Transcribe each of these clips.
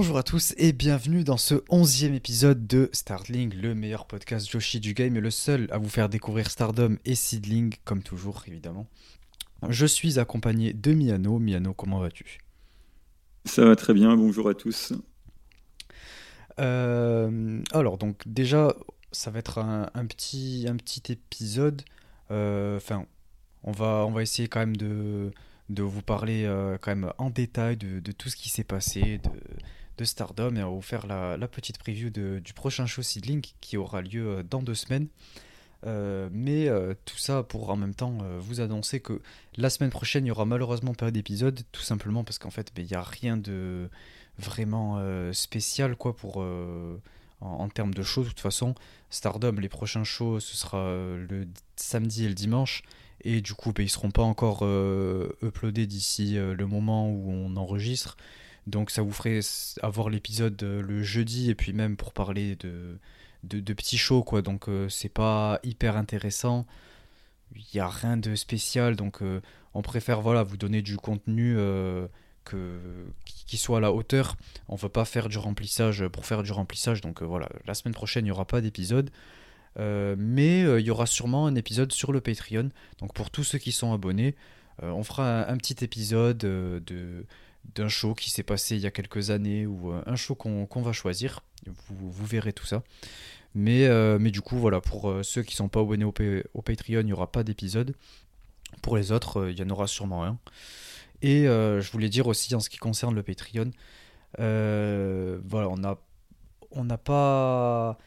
Bonjour à tous et bienvenue dans ce onzième épisode de Startling, le meilleur podcast Joshi du game et le seul à vous faire découvrir Stardom et Seedling, comme toujours évidemment. Je suis accompagné de Miano. Miano, comment vas-tu? Ça va très bien, bonjour à tous. Euh, alors donc déjà, ça va être un, petit, un petit épisode. Euh, enfin, on, va, on va essayer quand même de de vous parler euh, quand même en détail de, tout ce qui s'est passé de, Stardom et on va vous faire la, petite preview du prochain show Seedling qui aura lieu euh, dans deux semaines. Euh, mais tout ça pour en même temps vous annoncer que la semaine prochaine il y aura malheureusement pas d'épisode tout simplement parce qu'en fait ben, il n'y a rien de vraiment spécial quoi pour en, termes de shows de toute façon Stardom les prochains shows ce sera le samedi et le dimanche et du coup, bah, ils seront pas encore euh, uploadés d'ici euh, le moment où on enregistre. Donc ça vous ferait avoir l'épisode euh, le jeudi et puis même pour parler de, de, petits shows quoi. Donc c'est pas hyper intéressant. Il n'y a rien de spécial. Donc on préfère voilà vous donner du contenu qui soit à la hauteur. On veut pas faire du remplissage pour faire du remplissage. Donc voilà, la semaine prochaine il n'y aura pas d'épisode. Euh, mais euh, il y aura sûrement un épisode sur le Patreon. Donc pour tous ceux qui sont abonnés, euh, on fera un, petit épisode de d'un show qui s'est passé il y a quelques années ou un show qu'on va choisir. Vous, verrez tout ça. Mais, mais du coup, voilà, pour ceux qui ne sont pas abonnés au, au Patreon, il n'y aura pas d'épisode. Pour les autres, il y en aura sûrement un. Et je voulais dire aussi en ce qui concerne le Patreon, voilà, on on n'a pas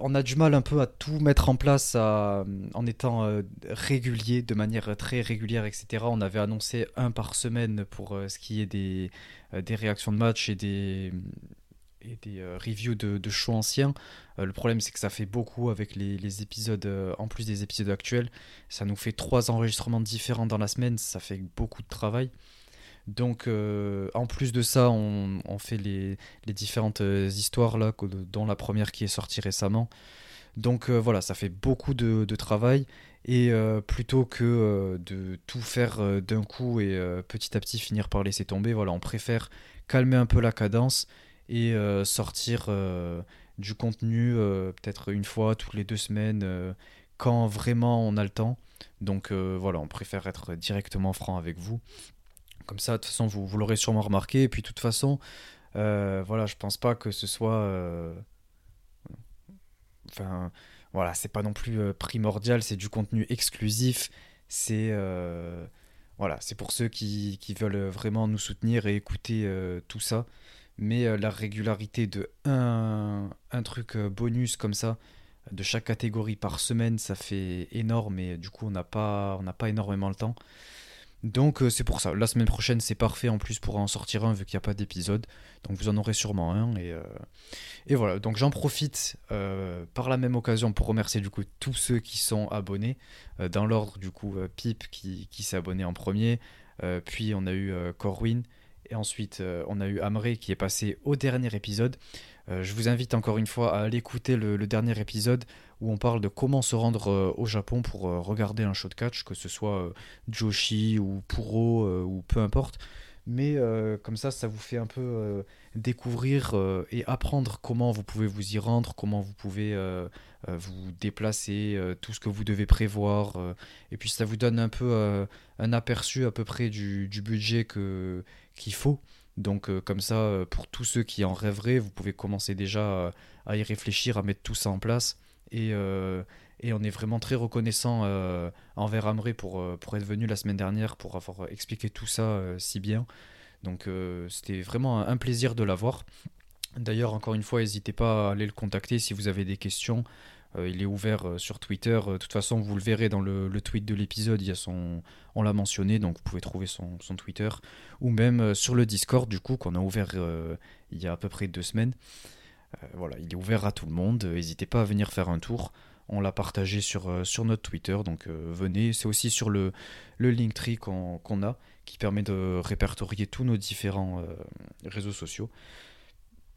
on a du mal un peu à tout mettre en place en étant euh, régulier, de manière très régulière, etc. On avait annoncé un par semaine pour euh, ce qui est des, euh, des réactions de match et des, reviews de, shows anciens. le problème, c'est que ça fait beaucoup avec les épisodes, en plus des épisodes actuels. Ça nous fait trois enregistrements différents dans la semaine, ça fait beaucoup de travail. Donc, euh, en plus de ça, on, fait les, différentes euh, histoires, là, dont la première qui est sortie récemment. Donc euh, voilà, ça fait beaucoup de, travail. Et plutôt que de tout faire d'un coup et petit à petit finir par laisser tomber, voilà, on préfère calmer un peu la cadence et sortir du contenu peut-être une fois toutes les deux semaines quand vraiment on a le temps. Donc voilà, on préfère être directement franc avec vous. Comme ça, de toute façon, vous, l'aurez sûrement remarqué. Et puis, de toute façon, euh, voilà, je pense pas que ce soit. Euh, enfin, voilà, c'est pas non plus euh, primordial, c'est du contenu exclusif. C'est. voilà, c'est pour ceux qui, veulent vraiment nous soutenir et écouter tout ça. Mais la régularité de un, un truc bonus comme ça, de chaque catégorie par semaine, ça fait énorme et du coup, on n'a pas, pas énormément le temps. Donc euh, c'est pour ça. La semaine prochaine, c'est parfait en plus pour en sortir un vu qu'il n'y a pas d'épisode. Donc vous en aurez sûrement un. Et, euh, voilà. Donc j'en profite euh, par la même occasion pour remercier du coup tous ceux qui sont abonnés. dans l'ordre du coup Pip qui, qui s'est abonné en premier. puis on a eu Corwin. Et ensuite on a eu Amré qui est passé au dernier épisode. je vous invite encore une fois à aller écouter le dernier épisode où on parle de comment se rendre euh, au Japon pour euh, regarder un show de catch, que ce soit euh, Joshi ou Puro ou peu importe. Mais comme ça, ça vous fait un peu découvrir et apprendre comment vous pouvez vous y rendre, comment vous pouvez vous déplacer, tout ce que vous devez prévoir. et puis ça vous donne un peu un aperçu à peu près du, budget que, qu'il faut. Donc comme ça, pour tous ceux qui en rêveraient, vous pouvez commencer déjà à y réfléchir, à mettre tout ça en place. Euh, et, on est vraiment très reconnaissant euh, envers Amré pour, euh, pour être venu la semaine dernière, pour avoir expliqué tout ça si bien. Donc c'était vraiment un plaisir de l'avoir. D'ailleurs, encore une fois, n'hésitez pas à aller le contacter si vous avez des questions. il est ouvert sur Twitter. De toute façon, vous le verrez dans le, tweet de l'épisode. Il y a on l'a mentionné, donc vous pouvez trouver son Twitter. Ou même sur le Discord, du coup, qu'on a ouvert il y a à peu près deux semaines. Euh, voilà, il est ouvert à tout le monde. N'hésitez pas à venir faire un tour. On l'a partagé sur, euh, notre Twitter, donc euh, venez. C'est aussi sur le, le Linktree qu'on a, qui permet de répertorier tous nos différents réseaux sociaux.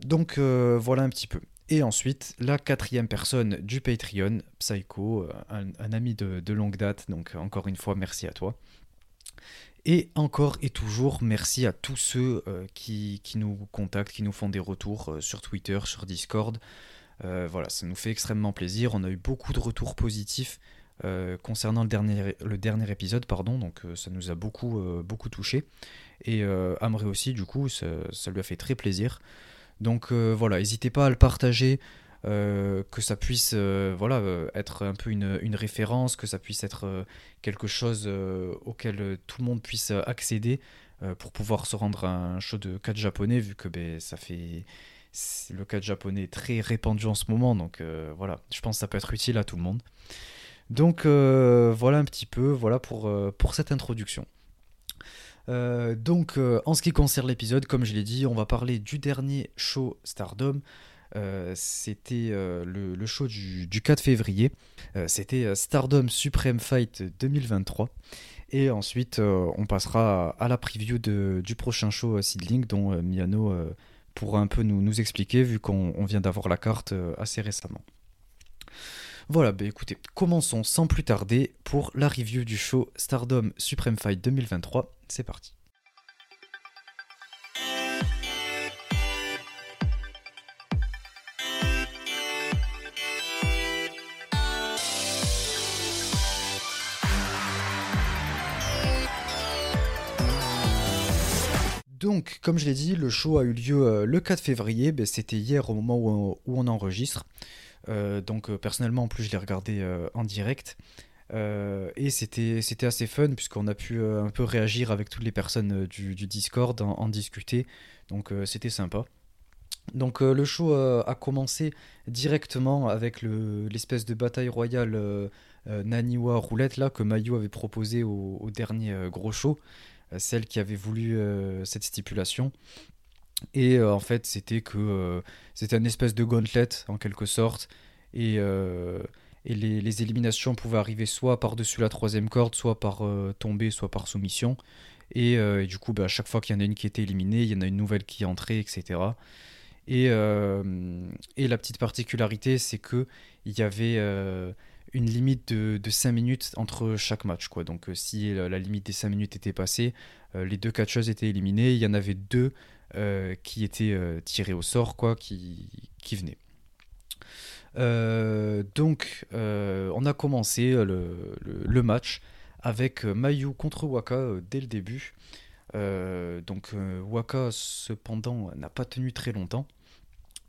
Donc voilà un petit peu. Et ensuite, la quatrième personne du Patreon, Psycho, un, ami de, longue date, donc encore une fois, merci à toi. Et encore et toujours, merci à tous ceux qui, qui, nous contactent, qui nous font des retours sur Twitter, sur Discord. voilà, ça nous fait extrêmement plaisir. On a eu beaucoup de retours positifs concernant le dernier, le dernier épisode, pardon, donc ça nous a beaucoup, beaucoup touché. Et Amré aussi, du coup, ça, lui a fait très plaisir. Donc voilà, n'hésitez pas à le partager, euh, que ça puisse euh, voilà, euh, être un peu une, référence, que ça puisse être quelque chose auquel tout le monde puisse accéder pour pouvoir se rendre à un show de 4 japonais, vu que ben, ça fait le 4 japonais est très répandu en ce moment, donc voilà, je pense que ça peut être utile à tout le monde. Donc voilà un petit peu, voilà pour, pour cette introduction. donc en ce qui concerne l'épisode, comme je l'ai dit, on va parler du dernier show Stardom, euh, c'était euh, le, show du, 4 février. Euh, c'était Stardom Supreme Fight 2023. Et ensuite, on passera à, la preview du prochain show Seedling, dont Miano pourra un peu nous, expliquer, vu qu'on vient d'avoir la carte assez récemment. Voilà, bah écoutez, commençons sans plus tarder pour la review du show Stardom Supreme Fight 2023. C'est parti. Donc, comme je l'ai dit, le show a eu lieu euh, le 4 février. Ben, c'était hier au moment où on, enregistre. Euh, donc, euh, personnellement, en plus, je l'ai regardé en direct. et c'était assez fun puisqu'on a pu un peu réagir avec toutes les personnes du, Discord, en, discuter. Donc, c'était sympa. Donc, le show a commencé directement avec l'espèce de bataille royale Naniwa roulette là que Mayu avait proposé au dernier gros show. Euh, celle qui avait voulu euh, cette stipulation. Et euh, en fait, c'était que c'était une espèce de gauntlet en quelque sorte. Et, et les, éliminations pouvaient arriver soit par-dessus la troisième corde, soit par tomber, soit par soumission. Et, du coup, bah, à chaque fois qu'il y en a une qui était éliminée, il y en a une nouvelle qui entrait, etc. Et, et la petite particularité, c'est que il y avait une limite de, de, 5 minutes entre chaque match. Quoi. Donc euh, si la, limite des 5 minutes était passée, euh, les deux catcheuses étaient éliminées. Il y en avait deux euh, qui étaient tirés au sort, quoi, qui, qui venaient. donc on a commencé le, le, match avec Mayu contre Waka dès le début. donc Waka cependant n'a pas tenu très longtemps.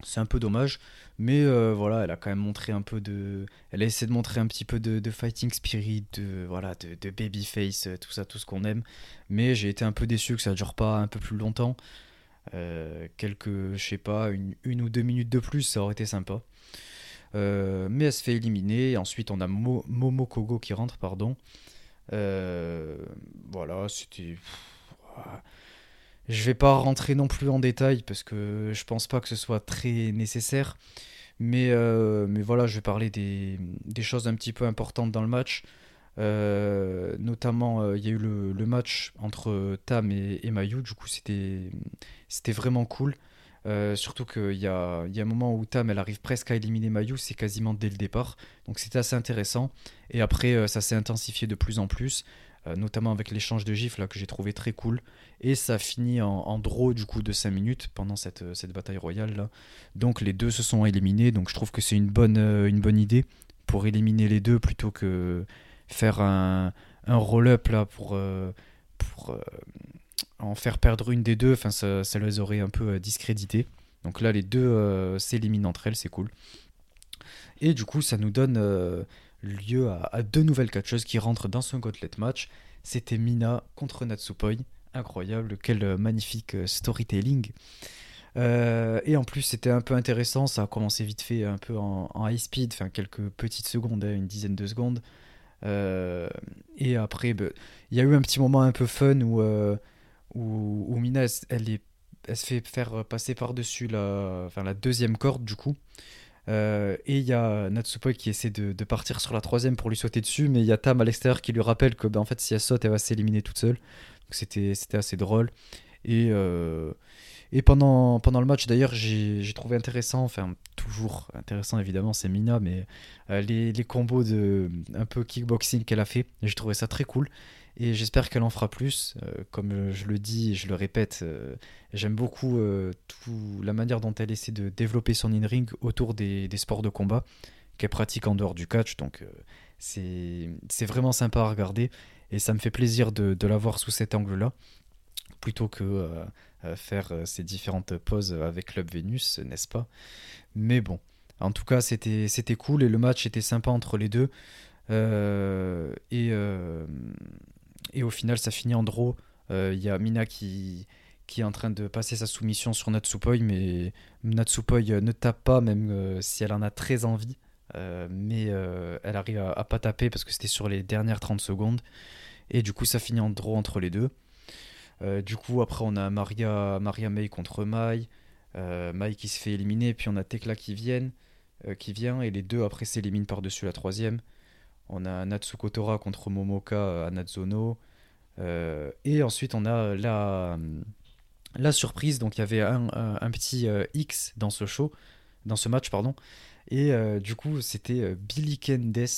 C'est un peu dommage, mais euh, voilà, elle a quand même montré un peu de. Elle a essayé de montrer un petit peu de, fighting spirit, de, voilà, de, babyface, euh, tout ça, tout ce qu'on aime. Mais j'ai été un peu déçu que ça ne dure pas un peu plus longtemps. Euh, quelques, je sais pas, une, une, ou deux minutes de plus, ça aurait été sympa. mais elle se fait éliminer. Ensuite, on a Momo Kogo qui rentre, pardon. voilà, c'était. Je vais pas rentrer non plus en détail parce que je pense pas que ce soit très nécessaire. Mais, euh, mais voilà, je vais parler des, des, choses un petit peu importantes dans le match. Euh, notamment, euh, il y a eu le, le, match entre Tam et, et Mayu. Du coup, c'était vraiment cool. surtout qu'il y a, y a un moment où Tam elle arrive presque à éliminer Mayu, c'est quasiment dès le départ. Donc c'était assez intéressant. Et après, ça s'est intensifié de plus en plus. Euh, notamment avec l'échange de gifs là, que j'ai trouvé très cool. Et ça finit en, draw du coup de 5 minutes pendant cette, euh, bataille royale. Donc les deux se sont éliminés, donc je trouve que c'est une bonne, euh, idée pour éliminer les deux plutôt que faire un, roll-up là pour, en faire perdre une des deux, enfin ça, ça les aurait un peu discrédité. Donc là les deux s'éliminent entre elles, c'est cool. Et du coup ça nous donne lieu à, deux nouvelles catcheuses qui rentrent dans son gauntlet match. C'était Mina contre Natsupoi. Incroyable, quel euh, magnifique euh, storytelling. Euh, et en plus, c'était un peu intéressant. Ça a commencé vite fait, un peu en, high speed, enfin quelques petites secondes, hein, une dizaine de secondes. et après, bah, il y a eu un petit moment un peu fun où, où, Mina, elle, se fait faire passer par-dessus la deuxième corde, du coup. Euh, et il y a Natsupoi qui essaie de, partir sur la troisième pour lui sauter dessus, mais il y a Tam à l'extérieur qui lui rappelle que ben, en fait, si elle saute, elle va s'éliminer toute seule. C'était assez drôle. Et, euh, et pendant, pendant le match, d'ailleurs, j'ai trouvé intéressant, enfin, toujours intéressant évidemment, c'est Mina, mais euh, les, les, combos de un peu kickboxing qu'elle a fait, j'ai trouvé ça très cool. Et j'espère qu'elle en fera plus. comme je le dis et je le répète, j'aime beaucoup tout, la manière dont elle essaie de développer son in-ring autour des, des, sports de combat qu'elle pratique en dehors du catch. Donc c'est vraiment sympa à regarder. Et ça me fait plaisir de, de la voir sous cet angle-là, plutôt que faire ces différentes poses avec Club Vénus, n'est-ce pas? Mais bon, en tout cas, c'était cool et le match était sympa entre les deux. Euh, et, euh, et au final, ça finit en draw. Euh, il y a Mina qui, est en train de passer sa soumission sur Natsupoi, mais Natsupoi ne tape pas, même si elle en a très envie. mais elle arrive à, pas taper parce que c'était sur les dernières 30 secondes. Et du coup, ça finit en draw entre les deux. du coup, après, on a Maria, Maria May contre Mai. Mai qui se fait éliminer, puis on a Tekla qui, qui vient, et les deux après s'éliminent par-dessus la troisième. On a Natsuko Tora contre Momoka euh, à Natsuno. Euh, et ensuite, on a la, la surprise. Donc, il y avait un, petit euh, X dans ce show, dans ce match, pardon. Et du coup, c'était Billy Kendes.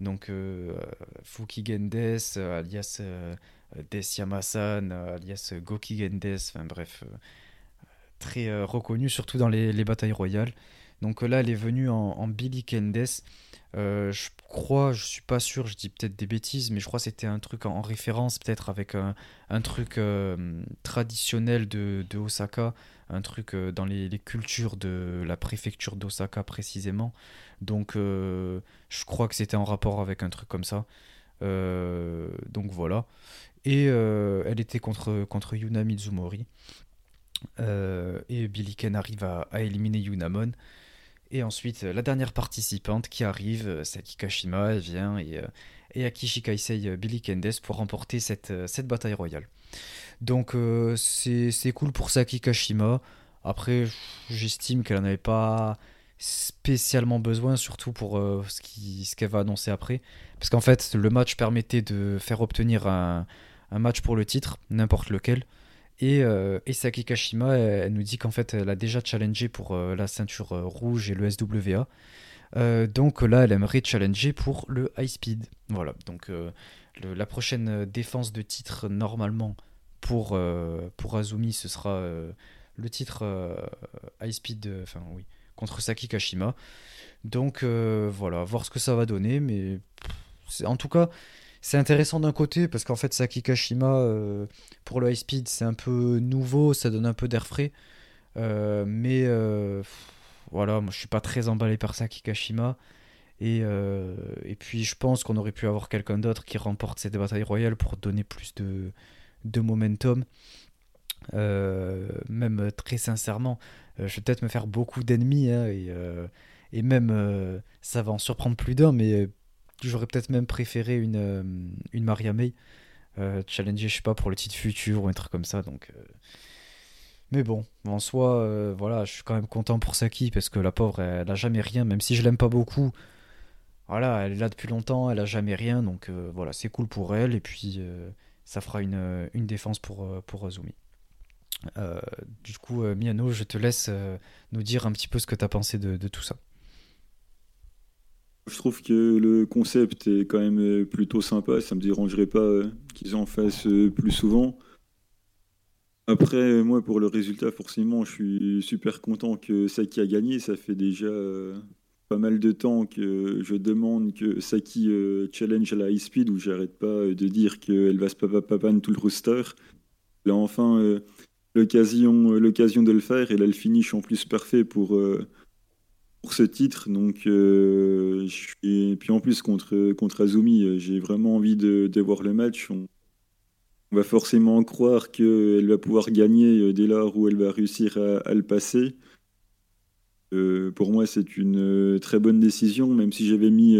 Donc, Fuki Gendes, alias Des Yamasan, alias Goki Gendes. Enfin, bref, très reconnu, surtout dans les, les, batailles royales. Donc là, elle est venue en, Billy Kendes. Euh, crois, je suis pas sûr, je dis peut-être des bêtises, mais je crois que c'était un truc en, référence, peut-être avec un, truc euh, traditionnel de, Osaka, un truc euh, dans les, cultures de la préfecture d'Osaka précisément. Donc, je crois que c'était en rapport avec un truc comme ça. donc voilà. Et elle était contre, contre Yuna Mizumori. et Billy Ken arrive à, à éliminer Yunamon. Et ensuite, euh, la dernière participante qui arrive, euh, c'est Kashima, elle vient et, euh, et Akishi Kaisei Billy Kendes pour remporter cette, cette bataille royale. Donc c'est cool pour Saki Kashima. Après, j'estime qu'elle n'en avait pas spécialement besoin, surtout pour ce qu'elle ce qu'elle va annoncer après. Parce qu'en fait, le match permettait de faire obtenir un, un match pour le titre, n'importe lequel. Et, euh, elle, nous dit qu'en fait, elle a déjà challengé pour euh, la ceinture euh, rouge et le SWA. donc là, elle aimerait challenger pour le high speed. Voilà, donc la prochaine défense de titre, normalement, pour, pour Azumi, ce sera le titre high speed, enfin oui, contre Saki Kashima. Donc voilà, voir ce que ça va donner, mais en tout cas, c'est intéressant d'un côté parce qu'en fait Saki Kashima euh, pour le high speed c'est un peu nouveau, ça donne un peu d'air frais. Euh, mais euh, voilà, moi je suis pas très emballé par Saki Kashima. Et, et puis je pense qu'on aurait pu avoir quelqu'un d'autre qui remporte cette bataille royale pour donner plus de, de momentum. même très sincèrement, je vais peut-être me faire beaucoup d'ennemis hein, et, et, même ça va en surprendre plus d'un, mais J'aurais peut-être même préféré une, euh, une Maria May euh, challenger, je sais pas, pour le titre futur ou un truc comme ça. Donc, euh. Mais bon, en soi, voilà, je suis quand même content pour Saki parce que la pauvre, elle, a jamais rien, même si je l'aime pas beaucoup. Voilà, elle est là depuis longtemps, elle a jamais rien, donc voilà, c'est cool pour elle. Et puis, ça fera une, une défense pour, pour Azumi. du coup, Miano, je te laisse nous dire un petit peu ce que tu as pensé de, de tout ça. Je trouve que le concept est quand même euh, plutôt sympa. Ça me dérangerait pas euh, qu'ils en fassent euh, plus souvent. Après, moi, pour le résultat, forcément, je suis super content que Saki a gagné. Ça fait déjà pas mal de temps que je demande que Saki challenge à la high speed, où j'arrête pas de dire qu'elle va se papan tout le roster. Là, enfin, l'occasion, l'occasion de le faire, et là, le finish en plus parfait pour pour ce titre. Donc, euh, et puis en plus contre, contre Azumi, euh, j'ai vraiment envie de, voir le match. On, va forcément croire qu'elle va pouvoir gagner euh, dès lors où elle va réussir à, le passer. pour moi, c'est une très bonne décision, même si j'avais mis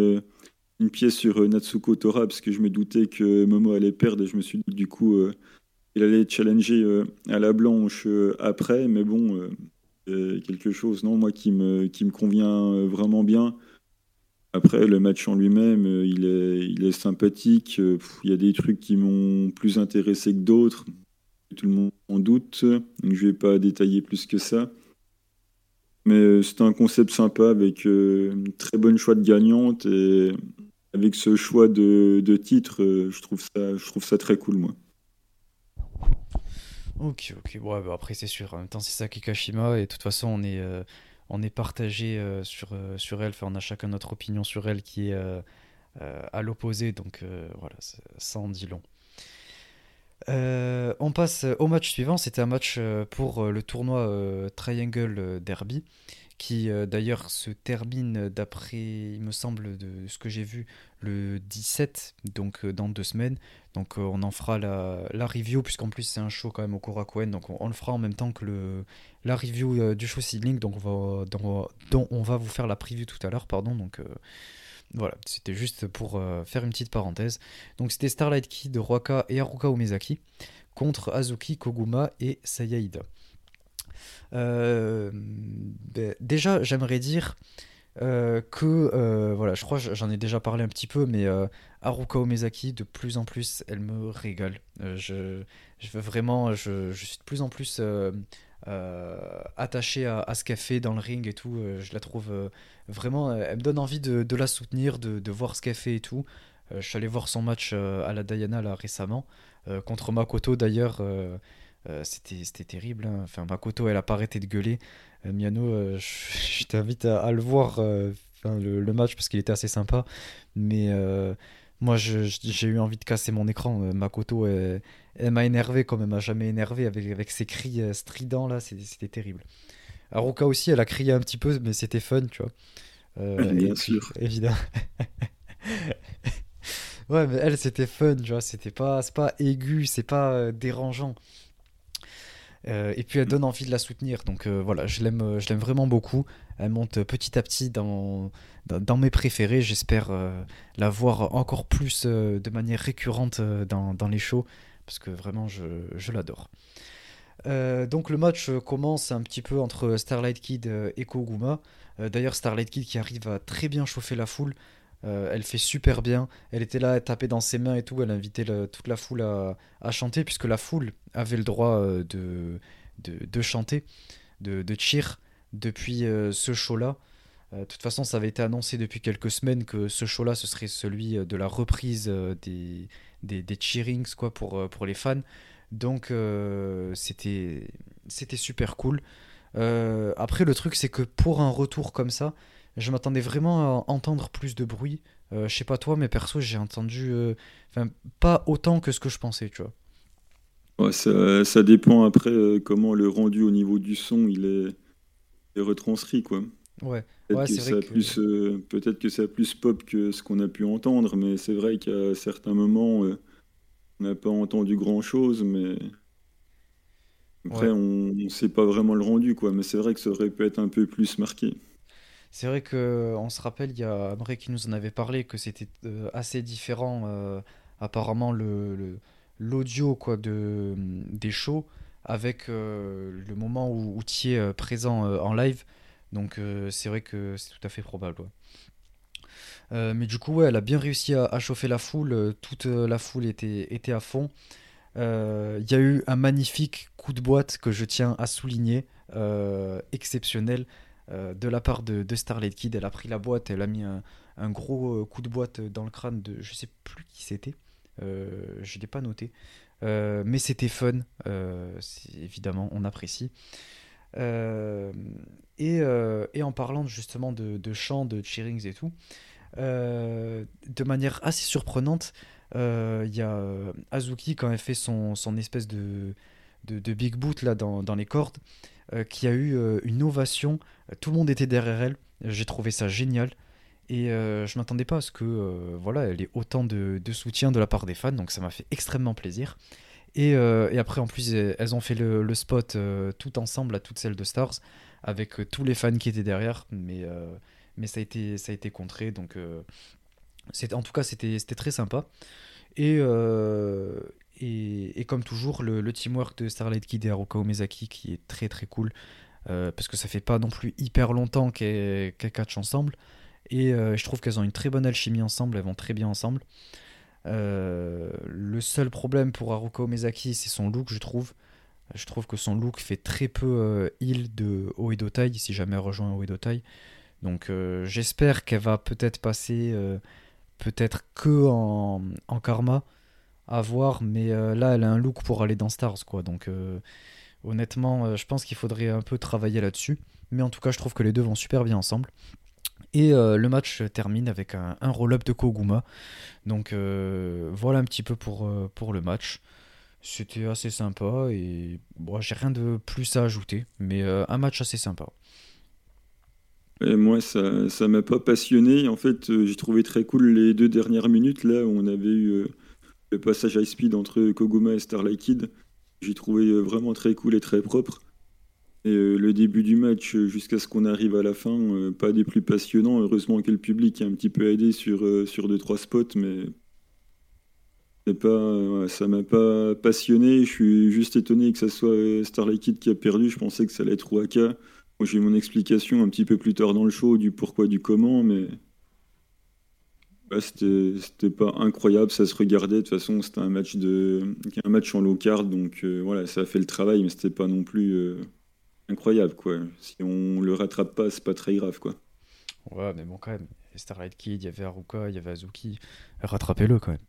une pièce sur Natsuko Tora, parce que je me doutais que Momo allait perdre, et je me suis dit du coup, il allait challenger à la blanche après, mais bon quelque chose, non, moi, qui me, qui me convient euh, vraiment bien. Après, le match en lui-même, euh, il est, il est sympathique. Euh, il y a des trucs qui m'ont plus intéressé que d'autres. Tout le monde en doute. Donc, je vais pas détailler plus que ça. Mais c'est un concept sympa avec une très bonne choix de gagnante. Et avec ce choix de, de titre, je, trouve ça, je trouve ça très cool, moi. Ok, ok. Bon, bah, après, c'est sûr. En même temps, c'est ça Kashima. Et de toute façon, on est, on est partagé sur, sur elle. Enfin, on a chacun notre opinion sur elle qui est à l'opposé. Donc, voilà, ça en dit long. Euh, on passe au match suivant. C'était un match euh, pour euh, le tournoi Triangle Derby, qui d'ailleurs se termine d'après, il me semble, de ce que j'ai vu, le 17, donc dans deux semaines. Donc on en fera la, review, puisqu'en plus c'est un show quand même au Korakuen, donc on, le fera en même temps que le, la review du show Seedling, donc on va, dont, on va vous faire la preview tout à l'heure, pardon. Donc voilà, c'était juste pour euh, faire une petite parenthèse. Donc c'était Starlight Kid, Roaka et Haruka Umezaki contre Azuki, Koguma et Sayaida. Euh, ben, déjà, j'aimerais dire euh, que, voilà, je crois j'en ai déjà parlé un petit peu, mais Haruka Umezaki, de plus en plus, elle me régale. je, veux vraiment, je, suis de plus en plus euh, attachée à, ce qu'elle fait dans le ring et tout. Euh, je la trouve euh, vraiment. Elle me donne envie de, la soutenir, de, voir ce qu'elle fait et tout. je suis allé voir son match à la Diana là récemment contre Makoto d'ailleurs. C'était terrible. Hein. Enfin, Makoto, elle a pas arrêté de gueuler. Miano, je, t'invite à, le voir, le, le, match, parce qu'il était assez sympa. Mais moi, j'ai eu envie de casser mon écran. Euh, Makoto, elle, m'a énervé comme elle m'a jamais énervé avec, avec ses cris euh, stridents là, c'était terrible. Aruka aussi, elle a crié un petit peu, mais c'était fun, tu vois. Euh, bien sûr. Évidemment. ouais, mais elle, c'était fun, tu vois. C'était pas, pas aigu, c'est pas dérangeant. Euh, et puis elle donne envie de la soutenir. Donc euh, voilà, je l'aime, euh, je l'aime vraiment beaucoup. Elle monte petit à petit dans, dans, mes préférés. J'espère la voir encore plus de manière récurrente dans, dans, les shows parce que vraiment je, je l'adore. donc le match commence un petit peu entre Starlight Kid et Koguma. D'ailleurs Starlight Kid qui arrive à très bien chauffer la foule. Euh, elle fait super bien. Elle était là, à taper dans ses mains et tout. Elle invitait toute la foule à, chanter, puisque la foule avait le droit euh, de, de, chanter, de, cheer depuis euh, ce show-là. De toute façon, ça avait été annoncé depuis quelques semaines que ce show-là, ce serait celui de la reprise des, des, des cheerings quoi, pour, pour les fans. Donc, c'était super cool. après, le truc, c'est que pour un retour comme ça, je m'attendais vraiment à entendre plus de bruit. Euh, je sais pas toi, mais perso, j'ai entendu. Euh, enfin, pas autant que ce que je pensais, tu vois. Ouais, ça, ça, dépend après euh, comment le rendu au niveau du son il est, retranscrit, quoi. Ouais, peut-être ouais, que, plus, peut-être que ça plus pop que ce qu'on a pu entendre, mais c'est vrai qu'à certains moments, on n'a pas entendu grand-chose, mais après, on ne sait pas vraiment le rendu, quoi. Mais c'est vrai que ça aurait pu être un peu plus marqué. C'est vrai que on se rappelle, il y a Amré qui nous en avait parlé, que c'était euh, assez différent euh, apparemment le, l'audio de des shows avec euh, le moment où, où tu présent en live. Donc c'est vrai que c'est tout à fait probable. mais du coup, elle a bien réussi à, chauffer la foule. Toute la foule était à fond. Il y a eu un magnifique coup de boîte que je tiens à souligner, exceptionnel. Euh, de la part de, Starlight Kid. Elle a pris la boîte, elle a mis un, gros euh, coup de boîte dans le crâne de je sais plus qui c'était. Euh, je ne l'ai pas noté. mais c'était fun, évidemment, on apprécie. Et, en parlant justement de, de chants, de cheerings et tout, de manière assez surprenante, il y a Azuki quand elle fait son, espèce de, de, big boot là dans les cordes. Euh, qui a eu euh, une ovation. Tout le monde était derrière elle. J'ai trouvé ça génial. Et euh, je m'attendais pas à ce que voilà, elle ait autant de, soutien de la part des fans, donc ça m'a fait extrêmement plaisir. Et, après, en plus, elles ont fait le, spot tout ensemble, à toutes celles de Stars, avec tous les fans qui étaient derrière, mais, mais ça, a été, ça a été contré, donc en tout cas, c'était très sympa. Et, et, comme toujours, le, teamwork de Starlight Kid et Haruka Omezaki qui est très très cool. Euh, parce que ça fait pas non plus hyper longtemps qu'elles catchent ensemble. Et euh, je trouve qu'elles ont une très bonne alchimie ensemble, elles vont très bien ensemble. Euh, le seul problème pour Haruka Omezaki, c'est son look, je trouve. Je trouve que son look fait très peu heal de Oedo si jamais elle rejoint Oedo Donc j'espère qu'elle va peut-être passer peut-être que en, karma à voir, mais là, elle a un look pour aller dans Stars, quoi. Donc, honnêtement, je pense qu'il faudrait un peu travailler là-dessus. Mais en tout cas, je trouve que les deux vont super bien ensemble. Et le match termine avec un, roll-up de Koguma. Donc voilà un petit peu pour, pour le match. C'était assez sympa et bon, j'ai rien de plus à ajouter, mais euh, un match assez sympa. Et moi, ça m'a pas passionné. En fait, euh, j'ai trouvé très cool les deux dernières minutes là où on avait eu euh, le passage high speed entre Koguma et Starlight Kid. J'ai trouvé vraiment très cool et très propre. Et le début du match jusqu'à ce qu'on arrive à la fin, pas des plus passionnants. Heureusement que le public a un petit peu aidé sur, sur deux trois spots, mais pas, ça m'a pas passionné. Je suis juste étonné que ça soit euh, Starlight Kid qui a perdu. Je pensais que ça allait être Waka. j'ai mon explication un petit peu plus tard dans le show du pourquoi, du comment, mais c'était pas incroyable. Ça se regardait. De toute façon, c'était un match de un match en low card, donc euh, voilà, ça a fait le travail, mais c'était pas non plus euh, incroyable, quoi. Si on le rattrape pas, c'est pas très grave, quoi. Ouais, mais bon, quand même. Starlight Kid, il y avait Haruka, il y avait Azuki. Rattrapez-le quand même.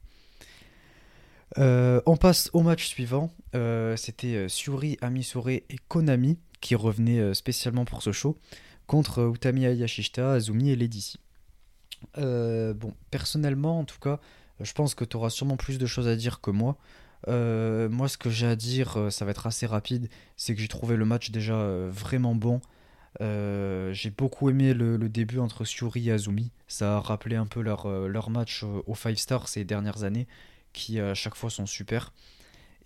Euh, on passe au match suivant. C'était Suri, Amisure et Konami qui revenaient spécialement pour ce show contre Utami Ayashishita, Azumi et Lady bon, personnellement, en tout cas, je pense que tu auras sûrement plus de choses à dire que moi. moi, ce que j'ai à dire, ça va être assez rapide. C'est que j'ai trouvé le match déjà vraiment bon. j'ai beaucoup aimé le, début entre Suri et Azumi. Ça a rappelé un peu leur, leur match au 5 Star ces dernières années qui à chaque fois sont super.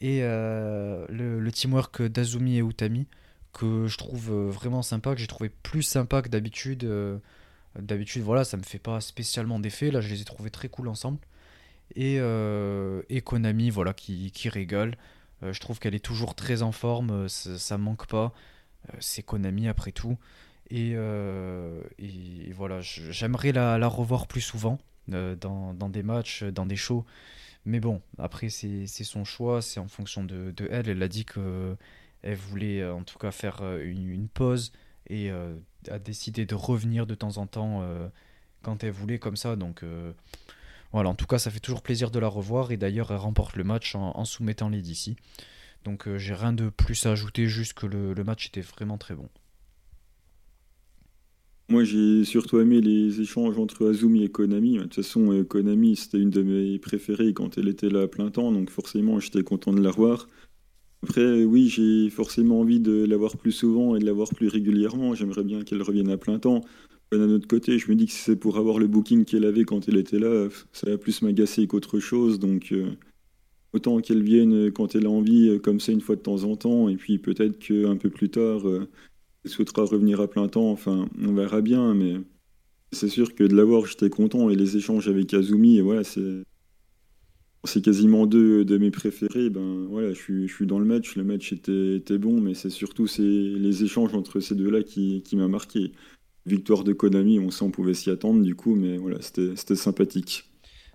Et euh, le, teamwork d'Azumi et Utami, que je trouve euh, vraiment sympa, que j'ai trouvé plus sympa que d'habitude. Euh, d'habitude, voilà, ça me fait pas spécialement d'effet. Là, je les ai trouvés très cool ensemble. Et, et Konami, voilà, qui, qui régale. je trouve qu'elle est toujours très en forme, ça, manque pas. c'est Konami après tout. Et, voilà, j'aimerais la, la, revoir plus souvent dans, des matchs, dans des shows. Mais bon, après, c'est son choix, c'est en fonction de, elle. Elle a dit qu'elle voulait euh, en tout cas faire euh, une, pause et euh, a décidé de revenir de temps en temps quand elle voulait, comme ça. Donc voilà, en tout cas, ça fait toujours plaisir de la revoir. Et d'ailleurs, elle remporte le match en, soumettant les DC. Donc j'ai rien de plus à ajouter, juste que le match était vraiment très bon. Moi, j'ai surtout aimé les échanges entre Azumi et Konami. De toute façon, euh, Konami, c'était une de mes préférées quand elle était là à plein temps, donc forcément, j'étais content de la revoir. Après, oui, j'ai forcément envie de la voir plus souvent et de la voir plus régulièrement. J'aimerais bien qu'elle revienne à plein temps. D'un autre côté, je me dis que c'est pour avoir le booking qu'elle avait quand elle était là, ça va plus m'agacer qu'autre chose. Donc, euh, autant qu'elle vienne quand elle a envie, euh, comme ça, une fois de temps en temps. Et puis peut-être qu'un peu plus tard, souhaitera revenir à plein temps, enfin, on verra bien, mais c'est sûr que de l'avoir, j'étais content, et les échanges avec Azumi, et voilà, c'est. C'est quasiment deux de mes préférés. Ben voilà, je suis, dans le match. Le match était, bon, mais c'est surtout les échanges entre ces deux-là qui, qui m'a marqué. Victoire de Konami, on sait on pouvait s'y attendre du coup, mais voilà, c'était sympathique.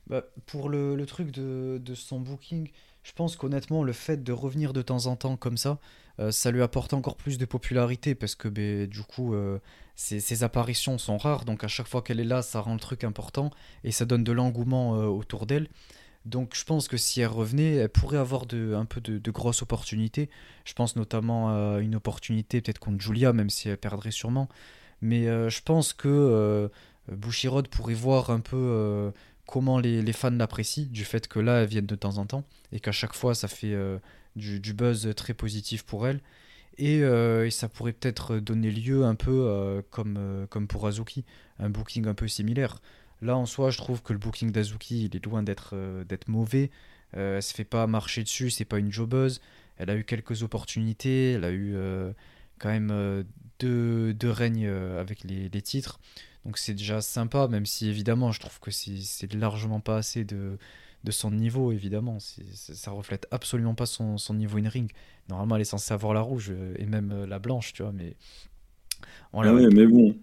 Bah, pour le, truc de, de, son booking, je pense qu'honnêtement, le fait de revenir de temps en temps comme ça, euh, ça lui apporte encore plus de popularité parce que ben, du coup, euh, ses, apparitions sont rares. Donc à chaque fois qu'elle est là, ça rend le truc important et ça donne de l'engouement euh, autour d'elle. Donc je pense que si elle revenait, elle pourrait avoir un peu de, grosses opportunités. Je pense notamment à une opportunité peut-être contre Julia, même si elle perdrait sûrement. Mais je pense que Bushirod pourrait voir un peu comment les, fans l'apprécient, du fait que là, elle vienne de temps en temps, et qu'à chaque fois, ça fait du, buzz très positif pour elle. Euh, et, ça pourrait peut-être donner lieu un peu euh, comme, euh, comme pour Azuki, un booking un peu similaire. Là en soi, je trouve que le booking d'Azuki, il est loin d'être d'être mauvais. elle se fait pas marcher dessus, c'est pas une jobeuse. Elle a eu quelques opportunités, elle a eu quand même deux, deux, règnes avec les, titres. Donc c'est déjà sympa, même si évidemment je trouve que c'est largement pas assez de, de son niveau, évidemment. ça reflète absolument pas son, niveau in-ring. Normalement, elle est censée avoir la rouge euh, et même euh, la blanche, tu vois, mais. ah ouais, mais bon.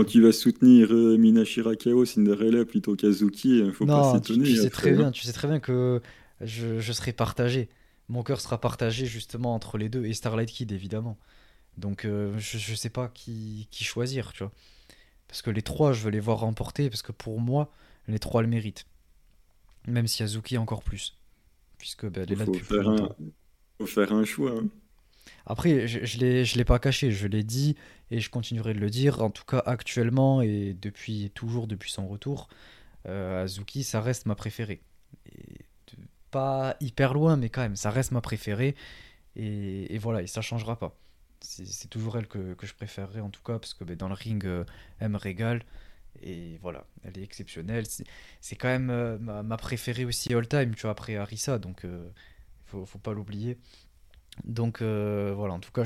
Quand tu vas soutenir euh, Mina Shirakao, Cinderella plutôt qu'Azuki, faut pas s'étonner. Tu, sais très bien, hein. tu sais très bien que je, serai partagé. Mon cœur sera partagé justement entre les deux et Starlight Kid, évidemment. Donc je, je sais pas qui, choisir, tu vois. Parce que les trois, je veux les voir remporter parce que pour moi, les trois le méritent. Même si Azuki encore plus. Puisque ben, elle est là faut depuis faire un, faut faire un choix. hein. Après, je, l'ai, je l'ai pas caché, je l'ai dit et je continuerai de le dire. En tout cas, actuellement et depuis toujours depuis son retour, euh, Azuki, ça reste ma préférée. Pas hyper loin, mais quand même, ça reste ma préférée. Et, voilà, et ça changera pas. C'est, toujours elle que, je préférerais en tout cas, parce que ben, dans le ring, euh, elle me régale. Et voilà, elle est exceptionnelle. C'est, quand même euh, ma, préférée aussi all time, tu vois, après Arisa, donc faut, faut pas l'oublier. Donc euh, voilà, en tout cas,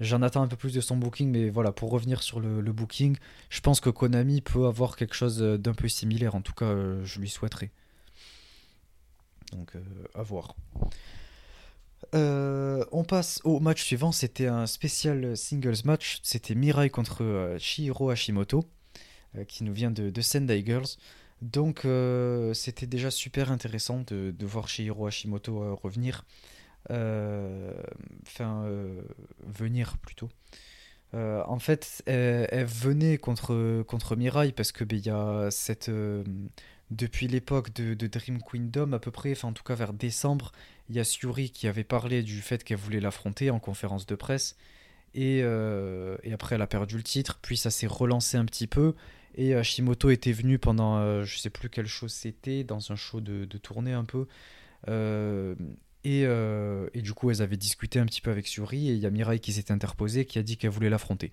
j'en attends un peu plus de son booking, mais voilà, pour revenir sur le, booking, je pense que Konami peut avoir quelque chose euh, d'un peu similaire. En tout cas, euh, je lui souhaiterais. Donc à voir. On passe au match suivant. C'était un spécial singles match. C'était Mirai contre Chihiro Hashimoto, qui nous vient de, Sendai Girls. Donc c'était déjà super intéressant de, de voir Chihiro Hashimoto revenir enfin euh, venir plutôt. Euh, en fait, elle, venait contre, contre Mirai parce que ben, il y a cette euh, depuis l'époque de, Dream Kingdom à peu près, enfin en tout cas vers décembre, il y a Syuri qui avait parlé du fait qu'elle voulait l'affronter en conférence de presse et, euh, et après elle a perdu le titre, puis ça s'est relancé un petit peu et Hashimoto était venu pendant euh, je sais plus quelle chose c'était, dans un show de, de tournée un peu. Euh, et, du coup, elles avaient discuté un petit peu avec Suri et il y a Mirai qui s'est interposée qui a dit qu'elle voulait l'affronter.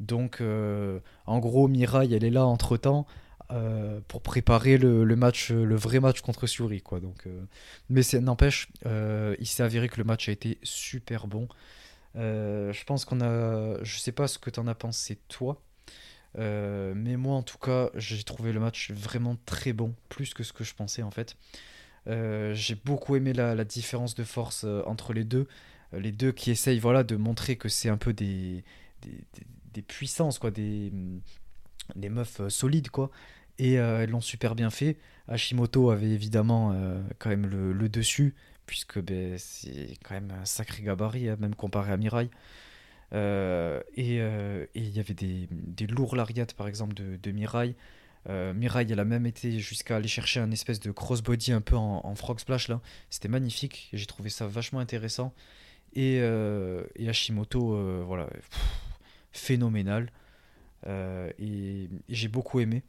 Donc, euh, en gros, Mirai, elle est là entre-temps euh, pour préparer le, match, le vrai match contre Suri, quoi. Donc, mais n'empêche, il s'est avéré que le match a été super bon. Je pense qu'on a, je sais pas ce que t'en as pensé toi, mais moi en tout cas, j'ai trouvé le match vraiment très bon, plus que ce que je pensais en fait. Euh, j'ai beaucoup aimé la, différence de force euh, entre les deux. Euh, les deux qui essayent voilà, de montrer que c'est un peu des, des, puissances, quoi, des, hum, des meufs solides. Quoi. Et elles l'ont super bien fait. Hashimoto avait évidemment quand même le, dessus, puisque ben, c'est quand même un sacré gabarit, hein, même comparé à Mirai. Et et il y avait des, des lourds lariats, par exemple, de, de Mirai. Euh, Mirai, elle a même été jusqu'à aller chercher un espèce de crossbody un peu en, frog splash là. C'était magnifique. J'ai trouvé ça vachement intéressant. Et, euh, Hashimoto, euh, voilà, phénoménal. Euh, et, j'ai beaucoup aimé.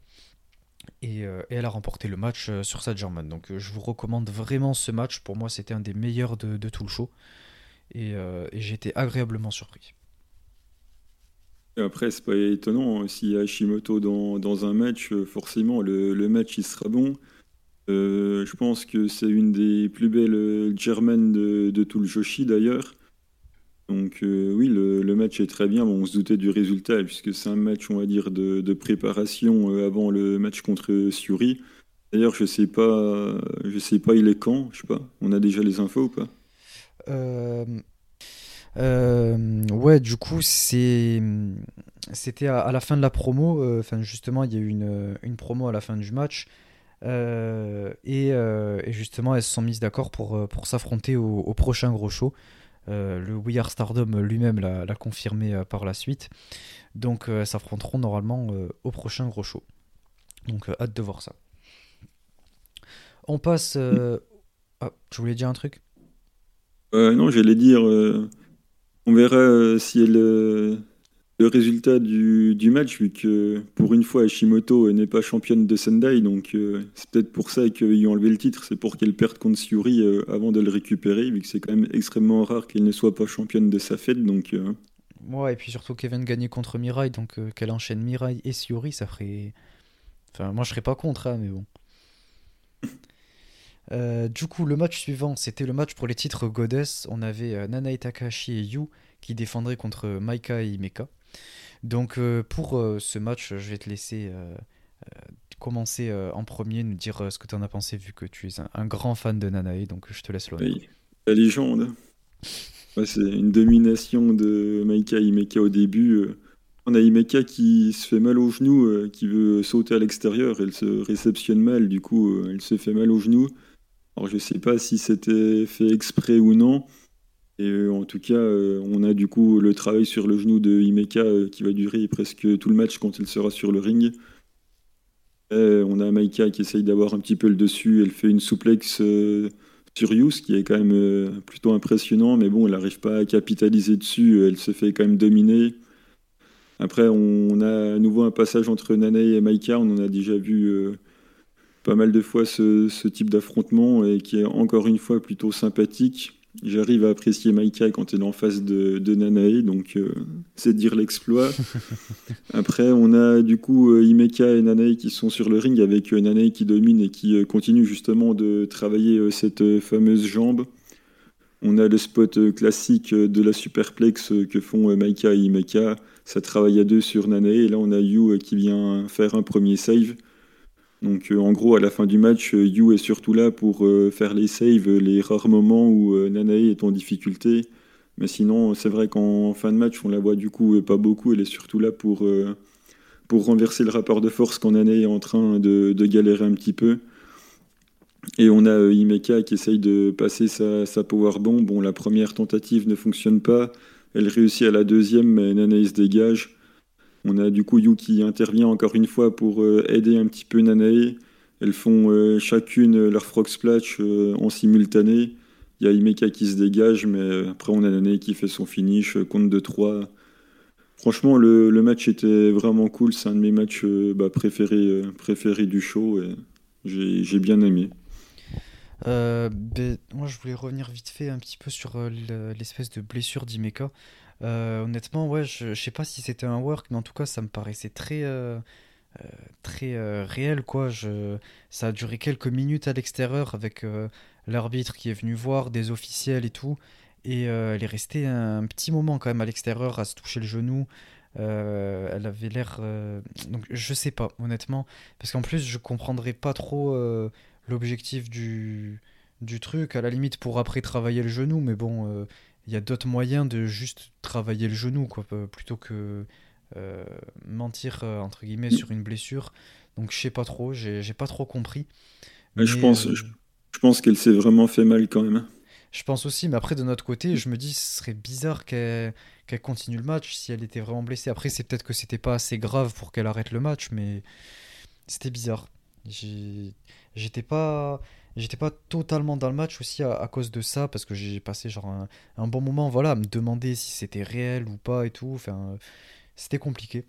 Et, elle a remporté le match sur sa German. Donc je vous recommande vraiment ce match. Pour moi, c'était un des meilleurs de, tout le show. Et j'ai été agréablement surpris. Et après, c'est pas étonnant, hein, a Hashimoto dans, dans un match, euh, forcément, le, le match il sera bon. Euh, je pense que c'est une des plus belles euh, German de, de tout le Joshi d'ailleurs. Donc oui, le, le match est très bien. On se doutait du résultat puisque c'est un match, on va dire, de, de préparation avant le match contre Suri. D'ailleurs, je sais pas, je sais pas, il est quand, je sais pas. On a déjà les infos ou pas? Euh, ouais, du coup, c'est, c'était à, à la fin de la promo. euh, Enfin, justement, il y a eu une, une promo à la fin du match. euh, et, euh, et justement, elles se sont mises d'accord pour, pour s'affronter au, au prochain gros show. Euh, le We Are Stardom lui-même l'a l'a confirmé euh, par la suite. Donc, euh, elles s'affronteront normalement euh, au prochain gros show. Donc, euh, hâte de voir ça. On passe. euh, Ah, tu voulais dire un truc? Euh, non, j'allais dire, euh, on verra euh, si elle, euh, le résultat du, match, vu que pour une fois, Hashimoto n'est pas championne de Sendai, donc euh, c'est peut-être pour ça qu'ils ont enlevé le titre, c'est pour qu'elle perde contre Syuri euh, avant de le récupérer, vu que c'est quand même extrêmement rare qu'elle ne soit pas championne de sa fête, donc euh, Ouais, et puis surtout Kevin gagnait contre Mirai, donc euh, qu'elle enchaîne Mirai et Siori, ça ferait. Enfin, moi je serais pas contre, hein, mais bon. Euh, du coup, le match suivant, c'était le match pour les titres Goddess. On avait euh, Nanae Takahashi et Yu qui défendraient contre Maika et Himeka. Donc, euh, pour euh, ce match, je vais te laisser euh, euh, commencer euh, en premier, nous dire euh, ce que tu en as pensé, vu que tu es un, grand fan de Nanae, donc je te laisse l'honneur. la légende. C'est une domination de Maika Himeka au début. euh. On a Himeka qui se fait mal au genou, euh, qui veut sauter à l'extérieur, elle se réceptionne mal, du coup euh, elle se fait mal au genou. Alors je sais pas si c'était fait exprès ou non. Et euh, en tout cas, euh, on a du coup le travail sur le genou de Himeka euh, qui va durer presque tout le match quand il sera sur le ring. on a Maika qui essaye d'avoir un petit peu le dessus. Elle fait une souplex sur Yus qui est quand même plutôt impressionnant, mais bon, elle n'arrive pas à capitaliser dessus. Elle se fait quand même dominer. Après, on a à nouveau un passage entre Nanae et Maika. On en a déjà vu pas mal de fois ce, type d'affrontement et qui est encore une fois plutôt sympathique. J'arrive à apprécier Maika quand elle est en face de, Nanae, donc euh, c'est dire l'exploit. Après, on a du coup euh, Imeka et Nanae qui sont sur le ring avec euh, Nanae qui domine et qui continue justement de travailler cette fameuse jambe. On a le spot classique de la superplex que font Maika et Imeka. Ça travaille à deux sur Nanae et là on a Yu qui vient faire un premier save. Donc euh, en gros, à la fin du match, euh, Yu est surtout là pour euh, faire les saves, les rares moments où Nanae est en difficulté. Mais sinon, c'est vrai qu'en fin de match, on la voit du coup pas beaucoup. Elle est surtout là pour, pour renverser le rapport de force quand Nanae est en train de, galérer un petit peu. Et on a Imeka qui essaye de passer sa, sa power bomb. Bon, la première tentative ne fonctionne pas. Elle réussit à la deuxième, mais Nanae se dégage. On a du coup Yu qui intervient encore une fois pour euh, aider un petit peu Nanae. Elles font euh, chacune leur frog splash euh, en simultané. Il y a Imeka qui se dégage, mais après on a Nanae qui fait son finish, compte de 3. Franchement, le, match était vraiment cool. C'est un de mes matchs bah, préférés, du show et j'ai bien aimé. Ben, moi, je voulais revenir vite fait un petit peu sur l'espèce de blessure d'Imeka. Euh, honnêtement, ouais, je, je sais pas si c'était un work, mais en tout cas, ça me paraissait très, euh, euh, très réel, quoi. Ça a duré quelques minutes à l'extérieur avec l'arbitre qui est venu voir, des officiels et tout. Et elle est restée un, petit moment quand même à l'extérieur à se toucher le genou. elle avait l'air. Donc, je sais pas, honnêtement. Parce qu'en plus, je comprendrais pas trop l'objectif du, du truc. À la limite, pour après travailler le genou, mais bon il y a d'autres moyens de juste travailler le genou, quoi, plutôt que euh, mentir euh, entre guillemets sur une blessure. Donc je sais pas trop, j'ai pas trop compris. Mais, je pense, euh, je, pense qu'elle s'est vraiment fait mal quand même. Hein. Je pense aussi, mais après de notre côté, je me dis ce serait bizarre qu'elle continue le match si elle était vraiment blessée. Après, c'est peut-être que c'était pas assez grave pour qu'elle arrête le match, mais c'était bizarre. J'étais pas J'étais pas totalement dans le match aussi à, cause de ça, parce que j'ai passé genre un, bon moment voilà, à me demander si c'était réel ou pas et tout. Enfin, c'était compliqué.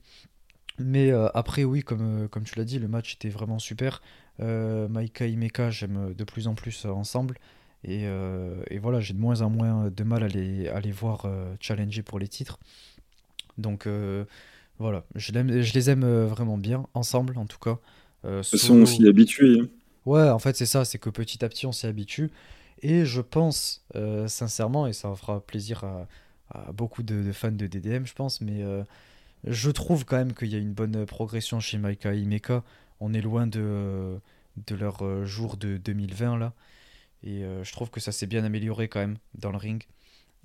Mais euh, après, oui, comme, euh, comme tu l'as dit, le match était vraiment super. Euh, Maika et Meka, j'aime de plus en plus ensemble. Et, et voilà, j'ai de moins en moins de mal à les, à les voir challenger pour les titres. Donc voilà, je, je, les aime vraiment bien, ensemble en tout cas. de toute façon, on s'y habitué. Hein. Ouais, en fait, c'est ça, c'est que petit à petit, on s'y habitue. Et je pense, euh, sincèrement, et ça fera plaisir à, beaucoup de, fans de DDM, je pense, mais euh, je trouve quand même qu'il y a une bonne progression chez Maika et Imeka. On est loin de, de leur euh, jour de 2020, là. Et je trouve que ça s'est bien amélioré quand même dans le ring.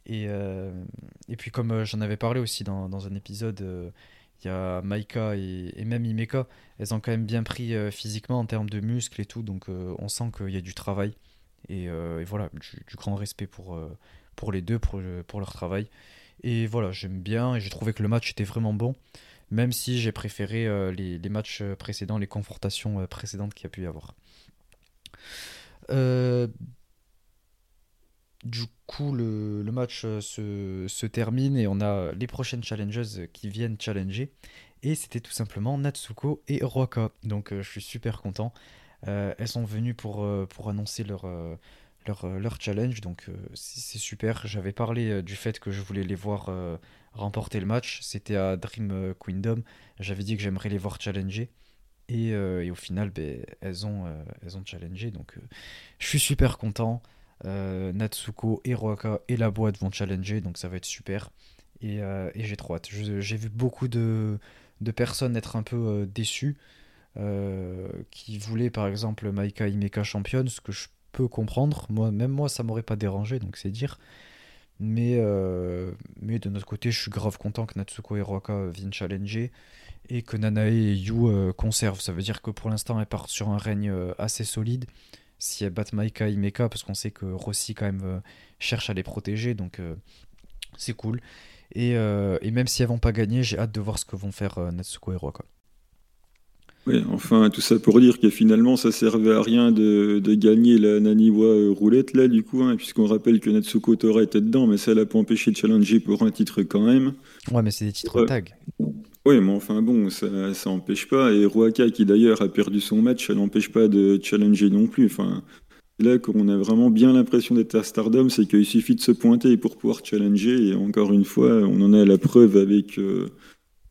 Et, et puis, comme j'en avais parlé aussi dans, dans un épisode il y a Maika et, même Imeka, elles ont quand même bien pris euh, physiquement en termes de muscles et tout, donc euh, on sent qu'il y a du travail. Et, euh, voilà, du, grand respect pour, les deux, pour, leur travail. Et voilà, j'aime bien et j'ai trouvé que le match était vraiment bon, même si j'ai préféré les, les, matchs précédents, les confrontations précédentes qu'il y a pu y avoir. Du coup, le, match euh, se, termine et on a les prochaines challengers qui viennent challenger. Et c'était tout simplement Natsuko et Roka. Donc euh, je suis super content. Euh, elles sont venues pour, pour annoncer leur, leur, leur, challenge. Donc c'est super. J'avais parlé du fait que je voulais les voir remporter le match. C'était à Dream Kingdom. J'avais dit que j'aimerais les voir challenger. Et, au final, ben, elles, ont, elles ont challengé. Donc je suis super content. Euh, Natsuko et et la boîte vont challenger, donc ça va être super. Et, euh, j'ai trop hâte. J'ai vu beaucoup de, personnes être un peu euh, déçues, qui voulaient par exemple Maika Imeka championne, ce que je peux comprendre. Moi, même moi, ça m'aurait pas dérangé, donc c'est dire. Mais, mais de notre côté, je suis grave content que Natsuko et Roaka viennent challenger et que Nanae et Yu conservent. Ça veut dire que pour l'instant, elles partent sur un règne assez solide si elles battent Maika et Meka, parce qu'on sait que Rossi quand même euh, cherche à les protéger, donc euh, c'est cool. Et, euh, et, même si elles vont pas gagner, j'ai hâte de voir ce que vont faire Natsuko et Roka. Oui, enfin, tout ça pour dire que finalement, ça servait à rien de, de gagner la Naniwa euh, roulette, là, du coup, hein, puisqu'on rappelle que Natsuko Tora était dedans, mais ça l'a pas empêché de challenger pour un titre quand même. Ouais, mais c'est des titres tag. Oui, mais enfin bon, ça, ça empêche pas. Et Ruaka, qui d'ailleurs a perdu son match, ça n'empêche pas de challenger non plus. Enfin, là qu'on a vraiment bien l'impression d'être à Stardom, c'est qu'il suffit de se pointer pour pouvoir challenger. Et encore une fois, on en a la preuve avec. Euh,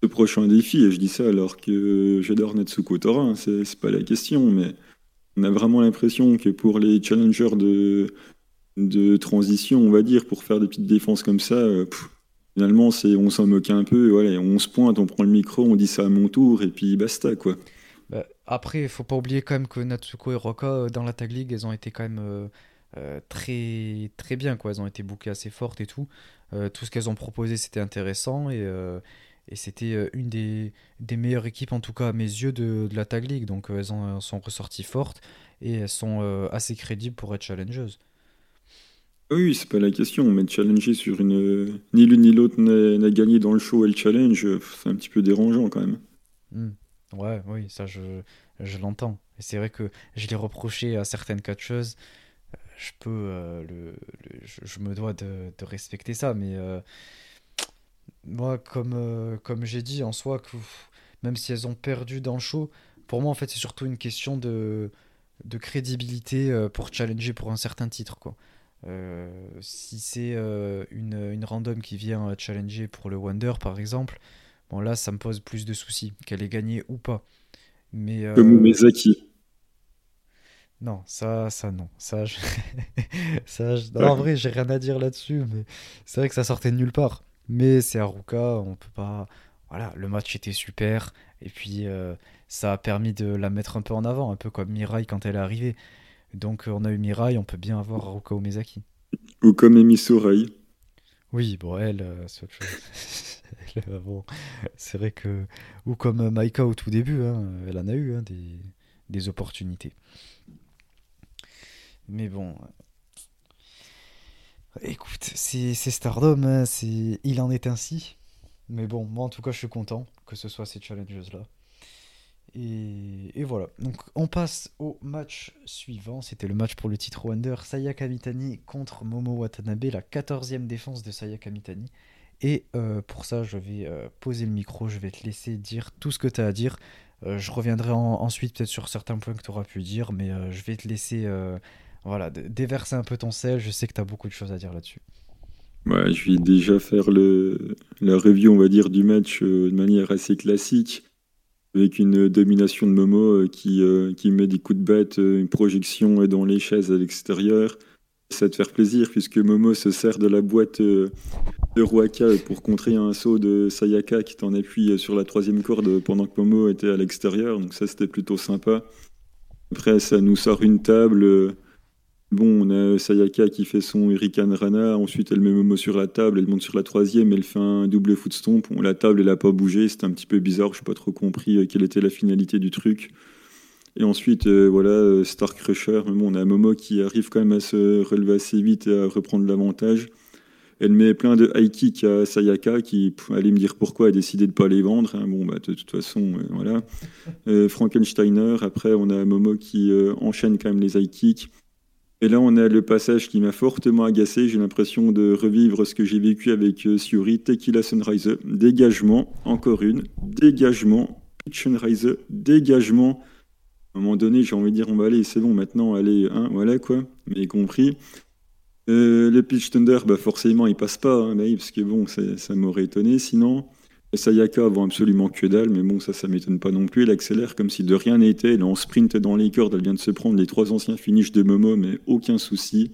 le prochain défi, et je dis ça alors que j'adore Natsuko Tora, hein, c'est pas la question, mais on a vraiment l'impression que pour les challengers de, de transition, on va dire, pour faire des petites défenses comme ça, euh, finalement, c'est on s'en moque un peu, on se pointe, on prend le micro, on dit ça à mon tour, et puis basta, quoi. Bah, après, faut pas oublier quand même que Natsuko et Roka, euh, dans la Tag League, elles ont été quand même euh, très, très bien, quoi. Elles ont été bookées assez fortes et tout. tout ce qu'elles ont proposé, c'était intéressant, et c'était euh, une des, meilleures équipes, en tout cas à mes yeux, de, la Tag League. Donc euh, elles sont ressorties fortes et elles sont euh, assez crédibles pour être challengeuses. Oui, c'est pas la question, mais challenger sur une. Ni l'une ni l'autre n'a gagné dans le show et le challenge, c'est un petit peu dérangeant quand même. Hmm. Ouais, oui, ça je, je l'entends. Et c'est vrai que je l'ai reproché à certaines catcheuses. Je peux. le, je, me dois de, respecter ça, mais moi, comme, euh, comme j'ai dit en soi, que, même si elles ont perdu dans le show, pour moi, en fait, c'est surtout une question de, de crédibilité euh, pour challenger pour un certain titre. Quoi. Euh, si c'est une, une random qui vient challenger pour le Wonder, par exemple, bon, là, ça me pose plus de soucis, qu'elle ait gagné ou pas. Mais, Comme Mezaki. Non, ça, ça non. Ça, ça en vrai, j'ai rien à dire là-dessus, mais c'est vrai que ça sortait de nulle part. Mais c'est Haruka, on peut pas. Voilà, le match était super. Et puis, euh, ça a permis de la mettre un peu en avant, un peu comme Mirai quand elle est arrivée. Donc, on a eu Mirai, on peut bien avoir Haruka Omezaki. Ou comme Emi Surai. Oui, bon, elle, euh, c'est autre chose. bon, c'est vrai que. Ou comme Maika au tout début, hein, elle en a eu hein, des, des opportunités. Mais bon, Écoute, c'est Stardom, hein, il en est ainsi. Mais bon, moi en tout cas, je suis content que ce soit ces challenges-là. Et, voilà. Donc on passe au match suivant. C'était le match pour le titre Wonder. Sayaka Mitani contre Momo Watanabe, la 14e défense de Sayaka Mitani. Et euh, pour ça, je vais euh, poser le micro, je vais te laisser dire tout ce que tu as à dire. Euh, je reviendrai ensuite peut-être sur certains points que tu auras pu dire, mais je vais te laisser voilà, déverser un peu ton sel. Je sais que tu as beaucoup de choses à dire là-dessus. Ouais, je vais déjà faire le, la review, on va dire, du match de manière assez classique, avec une domination de Momo euh, qui, euh, qui met des coups de batte, une projection dans les chaises à l'extérieur. Ça te faire plaisir, puisque Momo se sert de la boîte de Ruaka pour contrer un saut de Sayaka qui t'en appuie sur la troisième corde pendant que Momo était à l'extérieur. Donc ça, c'était plutôt sympa. Après, ça nous sort une table Bon, on a Sayaka qui fait son Hurricane Rana, ensuite elle met Momo sur la table, elle monte sur la troisième, elle fait un double foot stomp. la table, elle n'a pas bougé, c'était un petit peu bizarre, je n'ai pas trop compris euh, quelle était la finalité du truc. Et ensuite, euh, voilà, euh, Star Crusher, on a Momo qui arrive quand même à se relever assez vite et à reprendre l'avantage. Elle met plein de high kicks à Sayaka qui allait me dire pourquoi a décidé de ne pas les vendre. Hein. Bon, bah, de, toute façon, voilà. Frankensteiner, après, on a Momo qui enchaîne quand même les high kicks. Et là, on a le passage qui m'a fortement agacé. J'ai l'impression de revivre ce que j'ai vécu avec euh, Suri, Tequila Sunrise, dégagement, encore une, dégagement, Pitch Sunrise, dégagement. À un moment donné, j'ai envie de dire, on va aller, c'est bon, maintenant, allez, hein, voilà quoi, mais compris. Euh, le Pitch Thunder, bah forcément, il passe pas, hein, parce que bon, ça m'aurait étonné sinon. Sayaka vend absolument que dalle, mais bon, ça, ça m'étonne pas non plus. Elle accélère comme si de rien n'était. Elle est en sprint dans les cordes. Elle vient de se prendre les trois anciens finishes de Momo, mais aucun souci.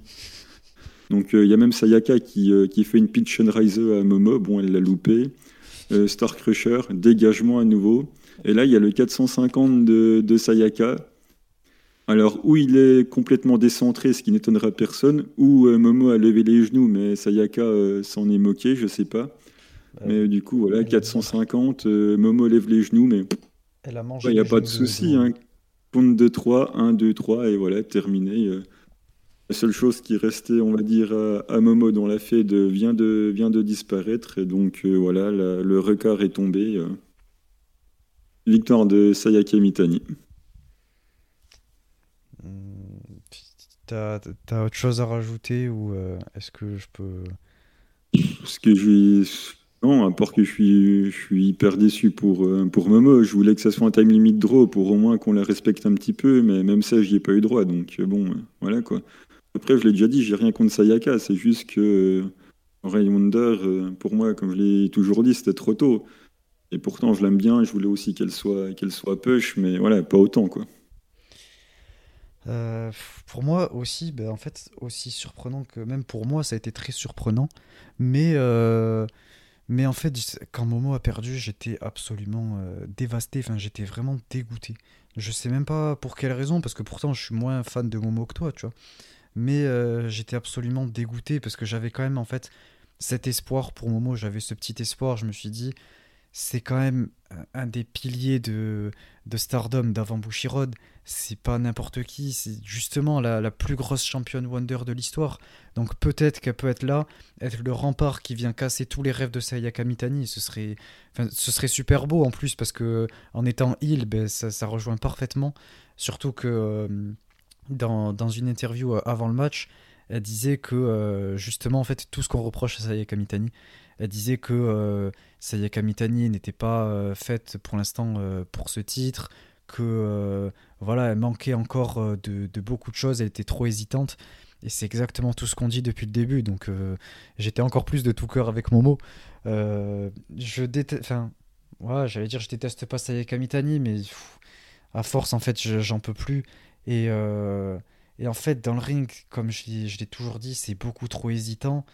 Donc, euh, il y a même Sayaka qui, euh, fait une pitch and rise à Momo. Bon, elle l'a loupé. Euh, Star Crusher, dégagement à nouveau. Et là, il y a le 450 de, Sayaka. Alors, où il est complètement décentré, ce qui n'étonnera personne, ou Momo a levé les genoux, mais Sayaka s'en est moqué, je sais pas. Mais du coup, voilà, 450, euh, Momo lève les genoux, mais il n'y a pas de souci. Hein. Compte de 3, 1, 2, 3, et voilà, terminé. Euh. La seule chose qui restait, on va dire, à, Momo dans la fête vient de, vient de disparaître, et donc euh, voilà, le record est tombé. Victoire de Sayaka Mitani. T'as as autre chose à rajouter ou euh, est-ce que je peux. Parce que je Non, à part que je suis, hyper déçu pour, euh, pour Momo. Je voulais que ça soit un time limit draw pour au moins qu'on la respecte un petit peu, mais même ça, j'y ai pas eu droit. Donc euh, bon, voilà quoi. Après, je l'ai déjà dit, j'ai rien contre Sayaka. C'est juste que Ray Wonder, pour moi, comme je l'ai toujours dit, c'était trop tôt. Et pourtant, je l'aime bien. Je voulais aussi qu'elle soit, qu'elle soit push, mais voilà, pas autant quoi. Euh, pour moi aussi, ben, en fait, aussi surprenant que même pour moi, ça a été très surprenant. Mais, euh, mais en fait, quand Momo a perdu, j'étais absolument euh, dévasté. Enfin, j'étais vraiment dégoûté. Je sais même pas pour quelle raison, parce que pourtant, je suis moins fan de Momo que toi, tu vois. Mais j'étais absolument dégoûté parce que j'avais quand même, en fait, cet espoir pour Momo. J'avais ce petit espoir. Je me suis dit, c'est quand même un des piliers de, de Stardom d'avant Bushiroad. C'est pas n'importe qui, c'est justement la, plus grosse championne Wonder de l'histoire. Donc peut-être qu'elle peut être là, être le rempart qui vient casser tous les rêves de Sayaka Mitani. Ce serait, ce serait super beau en plus parce que en étant heal, ben, ça, rejoint parfaitement. Surtout que euh, dans, dans, une interview euh, avant le match, elle disait que euh, justement en fait tout ce qu'on reproche à Sayaka Mitani, elle disait que euh, Sayaka Mitani n'était pas euh, faite pour l'instant euh, pour ce titre, que voilà, elle manquait encore de, beaucoup de choses, elle était trop hésitante. Et c'est exactement tout ce qu'on dit depuis le début. Donc j'étais encore plus de tout cœur avec Momo. je déteste. Enfin, j'allais dire je déteste pas Sayaka Mitani, mais à force, en fait, j'en peux plus. Et en fait, dans le ring, comme je l'ai toujours dit, c'est beaucoup trop hésitant.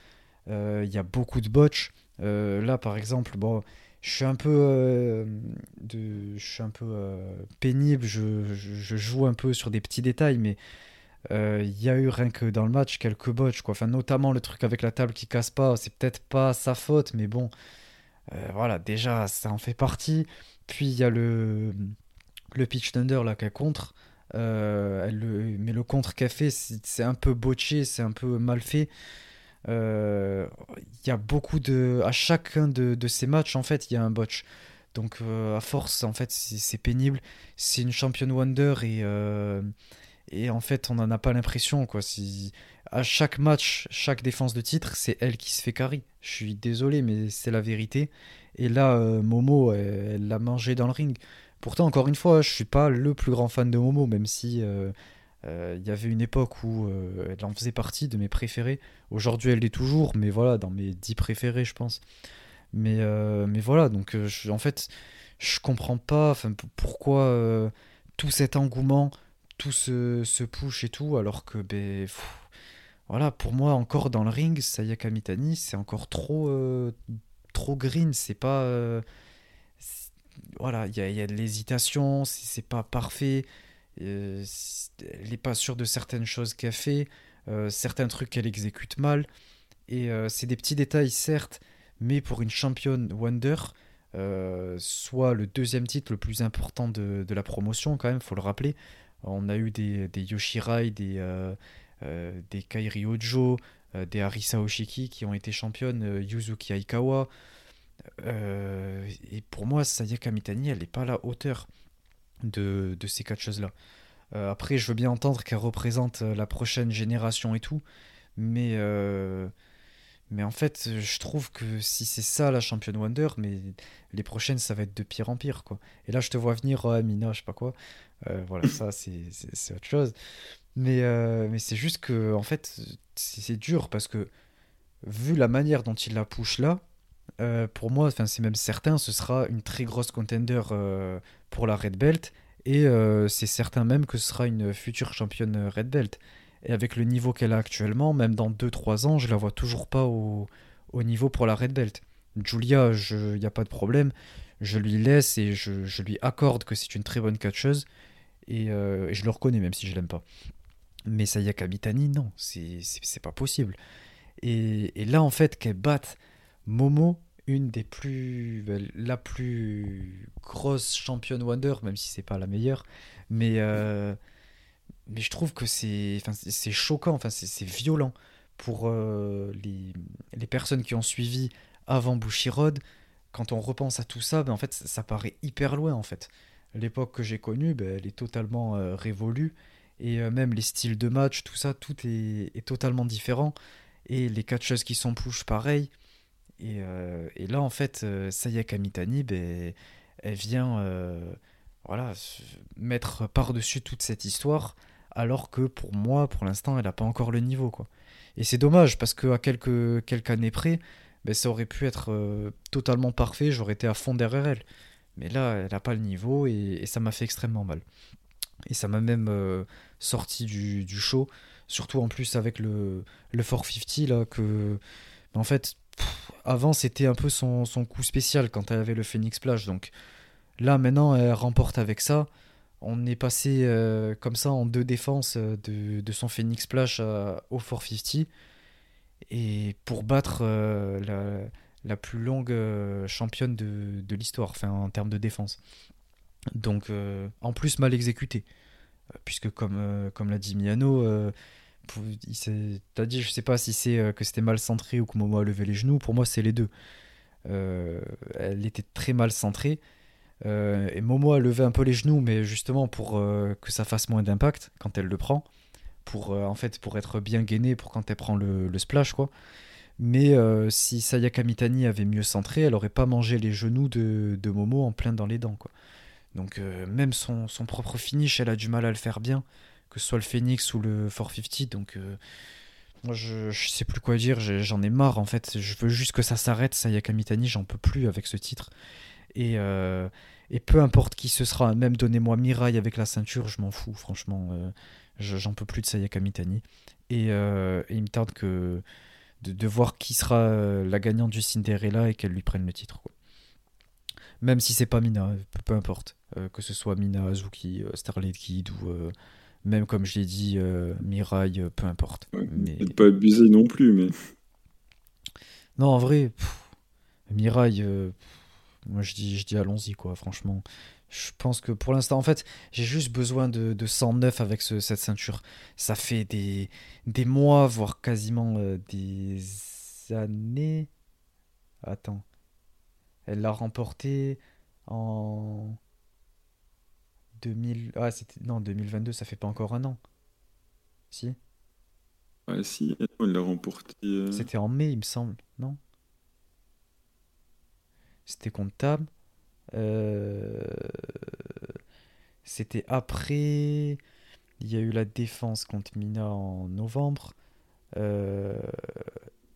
Euh, il y a beaucoup de botch. Euh, là, par exemple, bon, je suis un peu, euh, je suis un peu pénible, je, je, joue un peu sur des petits détails, mais il y a eu rien que dans le match quelques botches, quoi. Enfin, notamment le truc avec la table qui casse pas, c'est peut-être pas sa faute, mais bon, voilà, déjà, ça en fait partie. Puis il y a le, le pitch thunder là qu'elle contre. mais le contre qu'elle fait, c'est un peu botché, c'est un peu mal fait. Euh, il y a beaucoup de. À chacun de, ces matchs, en fait, il y a un botch. Donc, euh, à force, en fait, c'est pénible. C'est une championne Wonder et, euh, et en fait, on n'en a pas l'impression. quoi. Si, à chaque match, chaque défense de titre, c'est elle qui se fait carry. Je suis désolé, mais c'est la vérité. Et là, Momo, elle l'a mangé dans le ring. Pourtant, encore une fois, je suis pas le plus grand fan de Momo, même si il y avait une époque où euh, elle en faisait partie de mes préférés. Aujourd'hui, elle l'est toujours, mais voilà, dans mes dix préférés, je pense. Mais, euh, mais voilà, donc en fait, je comprends pas pourquoi tout cet engouement, tout ce, push et tout, alors que, ben, voilà, pour moi, encore dans le ring, Sayaka Mitani, c'est encore trop, trop green, c'est pas. voilà, il y a, y a, de l'hésitation, c'est pas parfait. Euh, elle n'est pas sûre de certaines choses qu'elle fait, euh, certains trucs qu'elle exécute mal. Et euh, c'est des petits détails, certes, mais pour une championne Wonder, soit le deuxième titre le plus important de, la promotion, quand même, faut le rappeler. On a eu des, Yoshirai, des, des Kairi Ojo, des Arisa Oshiki qui ont été championnes, Yuzuki Aikawa. et pour moi, Sayaka Mitani, elle n'est pas à la hauteur de, ces quatre choses-là. Euh, après, je veux bien entendre qu'elle représente euh, la prochaine génération et tout, mais, euh, mais en fait, je trouve que si c'est ça la championne Wonder, mais les prochaines, ça va être de pire en pire. Quoi. Et là, je te vois venir, oh, Amina, je sais pas quoi. voilà, ça, c'est autre chose. Mais, mais c'est juste que, en fait, c'est dur parce que, vu la manière dont il la push là, pour moi, enfin c'est même certain, ce sera une très grosse contender pour la Red Belt. Et euh, c'est certain même que ce sera une future championne Red Belt. Et avec le niveau qu'elle a actuellement, même dans 2-3 ans, je la vois toujours pas au, au, niveau pour la Red Belt. Julia, il n'y a pas de problème. Je lui laisse et je, lui accorde que c'est une très bonne catcheuse. Et, euh, je le reconnais même si je l'aime pas. Mais Sayaka Mitani, non, c'est pas possible. Et, et, là, en fait, qu'elle batte Momo, une des plus ben, la plus grosse championne Wonder même si c'est pas la meilleure mais euh, mais je trouve que c'est enfin choquant enfin c'est violent pour euh, les, les, personnes qui ont suivi avant Bushiroad quand on repense à tout ça, ben, en fait, ça, paraît hyper loin en fait. L'époque que j'ai connue, ben, elle est totalement euh, révolue. Et même les styles de match, tout ça, tout est, est totalement différent. Et les catcheuses qui sont push, pareil. Et, euh, et, là, en fait, Sayaka Mitani, ben, elle vient voilà, mettre par-dessus toute cette histoire, alors que pour moi, pour l'instant, elle n'a pas encore le niveau. quoi. Et c'est dommage, parce qu'à quelques, quelques années près, ben, ça aurait pu être euh, totalement parfait, j'aurais été à fond derrière elle. Mais là, elle n'a pas le niveau et, ça m'a fait extrêmement mal. Et ça m'a même euh, sorti du, show, surtout en plus avec le, le 450 là, que ben, en fait, avant c'était un peu son, coup spécial quand elle avait le Phoenix Splash. Donc là, maintenant, elle remporte avec ça. On est passé euh, comme ça en deux défenses de, de son Phoenix Splash au 450 et pour battre euh, la, plus longue euh, championne de, l'histoire, en termes de défense. Donc, euh, en plus, mal exécuté. Puisque, comme, comme l'a dit Miano, t'as dit, je sais pas si c'est que c'était mal centré ou que Momo a levé les genoux. Pour moi, c'est les deux. elle était très mal centrée. et Momo a levé un peu les genoux, mais justement pour que ça fasse moins d'impact quand elle le prend pour, euh, en fait, pour être bien gainé pour quand elle prend le, splash. quoi. Mais euh, si Sayaka Mitani avait mieux centré, elle aurait pas mangé les genoux de, Momo en plein dans les dents. Quoi. Donc euh, même son, propre finish, elle a du mal à le faire bien, que ce soit le Phoenix ou le 450. Donc moi je, sais plus quoi dire, j'en ai marre en fait. Je veux juste que ça s'arrête, Sayaka Mitani, j'en peux plus avec ce titre. Et, et peu importe qui ce sera, même donnez-moi Mirai avec la ceinture, je m'en fous franchement. J'en peux plus de Sayaka Mitani. Euh, et, il me tarde que de, voir qui sera euh, la gagnante du Cinderella et qu'elle lui prenne le titre. Même si c'est pas Mina, peu, importe. Euh, que ce soit Mina, Azuki, Starlight Kid ou même comme je l'ai dit, Mirai, peu importe. mais... Pas abusé non plus, mais. Non, en vrai, Mirai, moi je dis, je dis allons-y, quoi, franchement. Je pense que pour l'instant, en fait, j'ai juste besoin de, de 109 avec cette ceinture. Ça fait des, des mois, voire quasiment euh, des années. Attends. Elle l'a remporté en 2000. Ah, c'était. Non, 2022, ça fait pas encore un an. Si Ouais, si, elle l'a remporté. Euh. C'était en mai, il me semble, non? C'était comptable. Euh, c'était après. Il y a eu la défense contre Mina en novembre. Euh,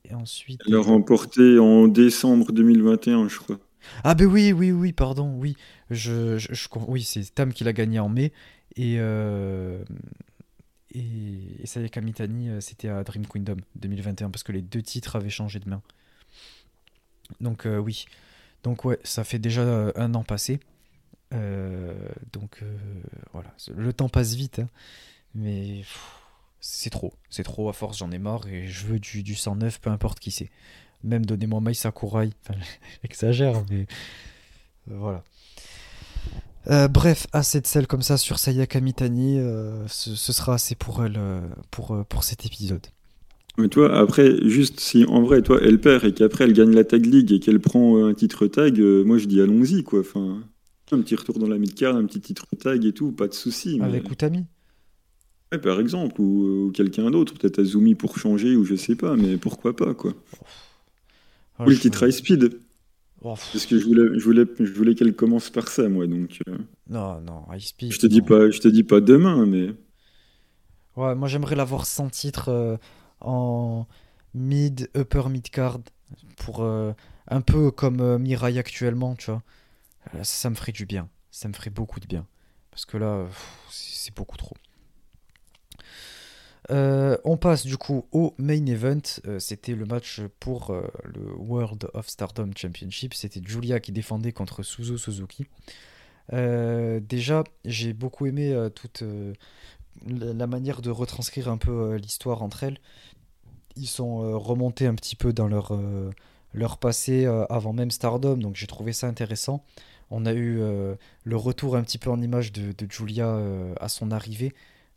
et ensuite. Elle a remporté en décembre 2021, je crois. Ah, ben oui, oui, oui, pardon, oui. Je, je, oui, c'est Tam qui l'a gagné en mai. Et. Euh, et, et Sayaka Mitani, c'était à Dream Kingdom 2021, parce que les deux titres avaient changé de main. Donc, oui. Donc ouais, ça fait déjà euh, un an passé. Euh, donc euh, voilà, le temps passe vite, hein. mais c'est trop, c'est trop à force, j'en ai marre et je veux du, du 109, peu importe qui c'est. Même donnez-moi Mai Sakurai, enfin, j'exagère, mais voilà. bref, assez de sel comme ça sur Sayaka Mitani, ce, ce, sera assez pour elle pour, pour cet épisode. Mais toi, après, juste si en vrai, toi, elle perd et qu'après elle gagne la Tag League et qu'elle prend euh, un titre tag, euh, moi je dis allons-y, quoi. Enfin, un petit retour dans la mid-card, un petit titre tag et tout, pas de souci. Avec Utami ouais, Par exemple, ou, quelqu'un d'autre, peut-être Azumi pour changer, ou je sais pas, mais pourquoi pas, quoi. Le titre High Speed. Parce que je voulais, je voulais, je voulais qu'elle commence par ça, moi, donc. Euh. Non, non, High Speed. Je te dis pas, je te dis pas demain, mais. Ouais, moi j'aimerais l'avoir sans titre en mid, upper mid card pour euh, un peu comme euh, Mirai actuellement, tu vois. Euh, ça, me ferait du bien. Ça me ferait beaucoup de bien. Parce que là, c'est beaucoup trop. On passe du coup au main event. C'était le match pour le World of Stardom Championship. C'était Julia qui défendait contre Suzu Suzuki. déjà, j'ai beaucoup aimé toute la manière de retranscrire un peu l'histoire entre elles ils sont euh, remontés un petit peu dans leur, euh, passé euh, avant même Stardom, donc j'ai trouvé ça intéressant. On a eu le retour un petit peu en image de, Julia à son arrivée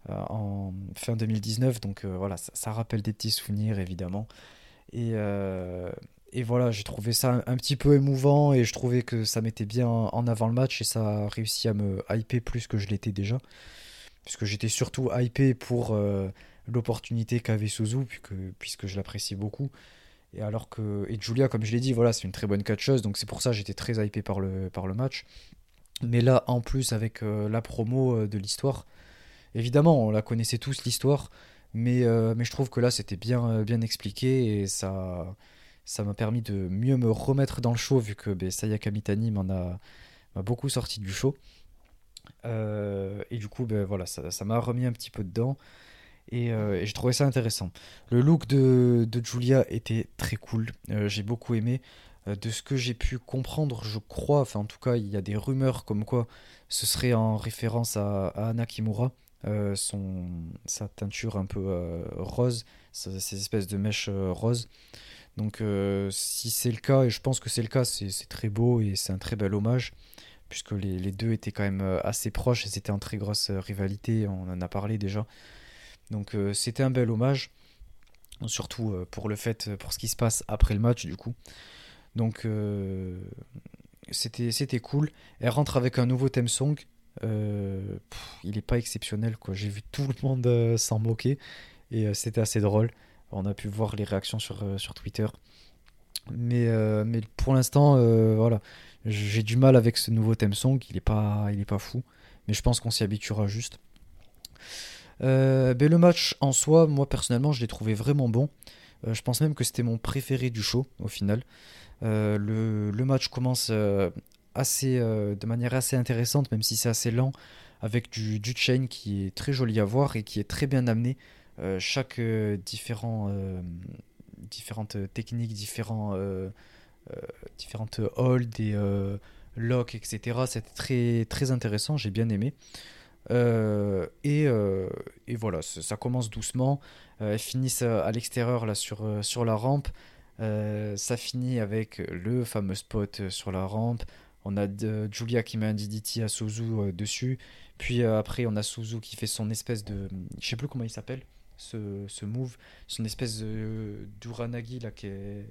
en fin 2019, donc voilà, ça, rappelle des petits souvenirs évidemment. Et, et voilà, j'ai trouvé ça un, petit peu émouvant et je trouvais que ça mettait bien en avant le match et ça a réussi à me hyper plus que je l'étais déjà. Puisque j'étais surtout hypé pour l'opportunité qu'avait Suzu, puisque, puisque je l'appréciais beaucoup. Et alors que et Julia, comme je l'ai dit, voilà, c'est une très bonne catcheuse, donc c'est pour ça j'étais très hypé par le, par le match. Mais là, en plus, avec euh, la promo euh, de l'histoire, évidemment, on la connaissait tous, l'histoire, mais, euh, mais je trouve que là, c'était bien, bien expliqué et ça ça m'a permis de mieux me remettre dans le show, vu que ben, Sayaka Mitani m'en a, m'a beaucoup sorti du show. et du coup, ben, voilà, ça m'a remis un petit peu dedans. Et, j'ai trouvé ça intéressant. Le look de, de Julia était très cool. j'ai beaucoup aimé. Euh, de ce que j'ai pu comprendre, je crois, enfin en tout cas, il y a des rumeurs comme quoi ce serait en référence à, Anna Kimura, euh, son, sa teinture un peu euh, rose, ces espèces de mèches roses. Donc si c'est le cas, et je pense que c'est le cas, c'est très beau et c'est un très bel hommage, puisque les, deux étaient quand même assez proches et c'était en très grosse rivalité, on en a parlé déjà. Donc c'était un bel hommage, surtout pour le fait, pour ce qui se passe après le match du coup. Donc euh, c'était cool. Elle rentre avec un nouveau theme song. Euh, il n'est pas exceptionnel quoi. J'ai vu tout le monde euh, s'en moquer et c'était assez drôle. On a pu voir les réactions sur, sur Twitter. Mais, mais pour l'instant, voilà, j'ai du mal avec ce nouveau theme song. Il est pas, pas fou, mais je pense qu'on s'y habituera juste. Ben, le match en soi, moi personnellement, je l'ai trouvé vraiment bon. je pense même que c'était mon préféré du show au final. Euh, le, match commence euh, assez, euh, de manière assez intéressante, même si c'est assez lent, avec du, du, chain qui est très joli à voir et qui est très bien amené. chaque différent, différentes techniques, différents, différentes holds et locks, etc. C'était très, très intéressant, j'ai bien aimé. et, et, voilà, ça, commence doucement. elles finissent à l'extérieur là sur, sur la rampe. Euh, ça finit avec le fameux spot sur la rampe. On a Julia qui met un DDT à Suzu euh, dessus. Puis euh, après, on a Suzu qui fait son espèce de. Je sais plus comment il s'appelle, ce, ce, move. Son espèce de d'Uranagi là qui est.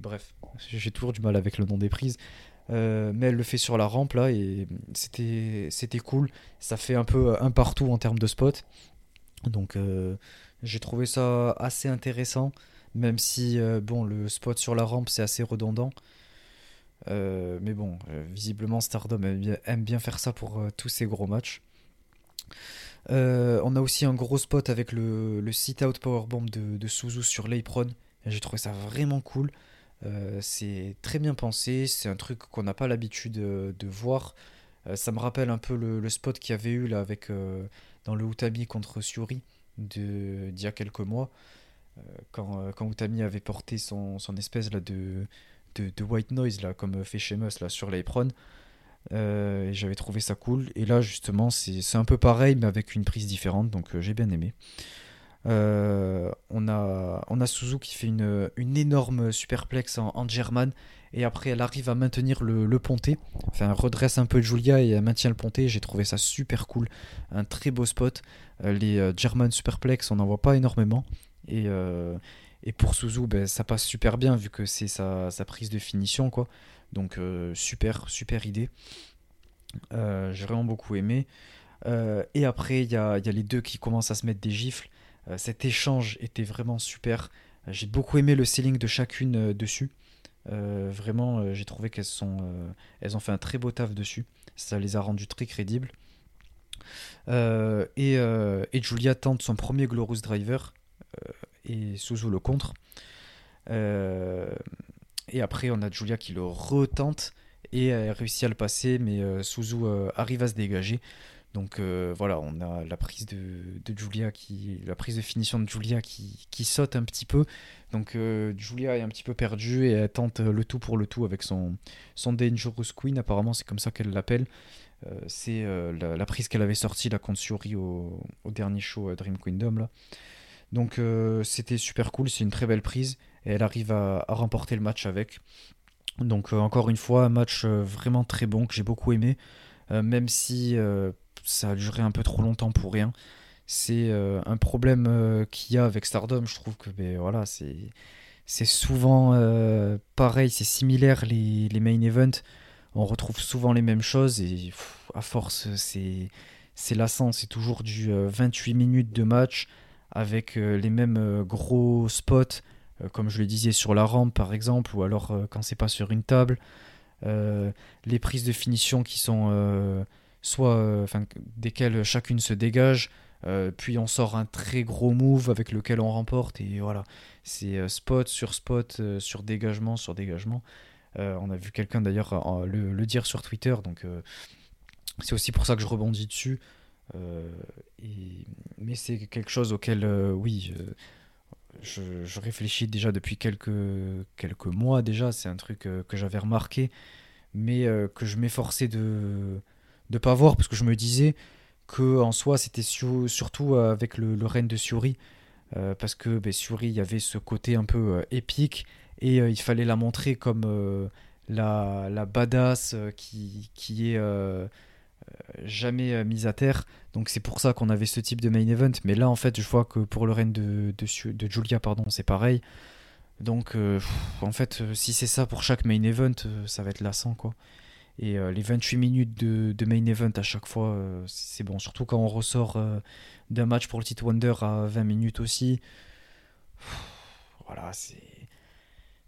Bref, j'ai toujours du mal avec le nom des prises. mais elle le fait sur la rampe là et c'était cool. Ça fait un peu un partout en termes de spot. Donc j'ai trouvé ça assez intéressant. Même si, euh, bon, le spot sur la rampe, c'est assez redondant. Euh, mais bon, euh, visiblement, Stardom aime bien, faire ça pour tous ces gros matchs. on a aussi un gros spot avec le, le sit-out powerbomb de, de Suzu sur l'apron. J'ai trouvé ça vraiment cool. c'est très bien pensé. C'est un truc qu'on n'a pas l'habitude de, voir. ça me rappelle un peu le, spot qu'il y avait eu là avec, dans le Utami contre Suri d'il y a quelques mois. Euh, quand, euh, quand Utami avait porté son, son espèce là, de, de, white noise, là, comme fait Sheamus là, sur l'apron. Euh, j'avais trouvé ça cool. Et là, justement, c'est un peu pareil, mais avec une prise différente, donc j'ai bien aimé. on, a, on a Suzu qui fait une, une énorme superplex en, German, et après elle arrive à maintenir le, le ponté. Enfin, redresse un peu Julia et elle maintient le ponté. J'ai trouvé ça super cool. Un très beau spot. les German superplex, on n'en voit pas énormément. Et, euh, et pour Suzu, ben, ça passe super bien vu que c'est sa, sa, prise de finition. quoi. Donc euh, super, super idée. Euh, j'ai vraiment beaucoup aimé. et après, il y a, y a, les deux qui commencent à se mettre des gifles. cet échange était vraiment super. J'ai beaucoup aimé le selling de chacune dessus. vraiment, j'ai trouvé qu'elles sont, elles ont fait un très beau taf dessus. Ça les a rendues très crédibles. et, et, Julia tente son premier Glorious Driver. Euh, et Suzu le contre. Euh, et après, on a Julia qui le retente et elle réussit à le passer, mais euh, Suzu arrive à se dégager. Donc voilà, on a la prise de, Julia qui, la prise de finition de Julia qui, qui saute un petit peu. Donc Julia est un petit peu perdue et elle tente le tout pour le tout avec son, son Dangerous Queen. Apparemment, c'est comme ça qu'elle l'appelle. c'est la, prise qu'elle avait sortie la contre au, au, dernier show Dream Kingdom là. Donc euh, c'était super cool, c'est une très belle prise et elle arrive à, remporter le match avec. Donc euh, encore une fois, un match euh, vraiment très bon que j'ai beaucoup aimé, même si ça a duré un peu trop longtemps pour rien. C'est un problème qu'il y a avec Stardom, je trouve que ben, voilà, c'est c'est souvent pareil, c'est similaire les, les main events. On retrouve souvent les mêmes choses et à force, c'est c'est lassant. C'est toujours du 28 minutes de match avec les mêmes gros spots, comme je le disais sur la rampe par exemple, ou alors quand c'est pas sur une table. les prises de finition qui sont soit enfin desquelles chacune se dégage euh, puis on sort un très gros move avec lequel on remporte et voilà. C'est euh, spot sur spot euh, sur dégagement sur dégagement. On a vu quelqu'un d'ailleurs le, dire sur Twitter donc c'est aussi pour ça que je rebondis dessus et... mais c'est quelque chose auquel oui je, réfléchis déjà depuis quelques, quelques mois déjà. C'est un truc que j'avais remarqué mais que je m'efforçais de ne pas voir parce que je me disais que en soi c'était surtout euh, avec le, le règne de Suri euh, parce que ben, Suri il y avait ce côté un peu euh, épique et il fallait la montrer comme la, la, badass qui, qui est jamais mise à terre donc c'est pour ça qu'on avait ce type de main event mais là en fait je vois que pour le règne de, de, de Julia pardon c'est pareil donc en fait si c'est ça pour chaque main event ça va être lassant quoi et euh, les 28 minutes de, main event à chaque fois, euh, c'est bon. Surtout quand on ressort euh, d'un match pour le titre Wonder à 20 minutes aussi. Voilà, c'est.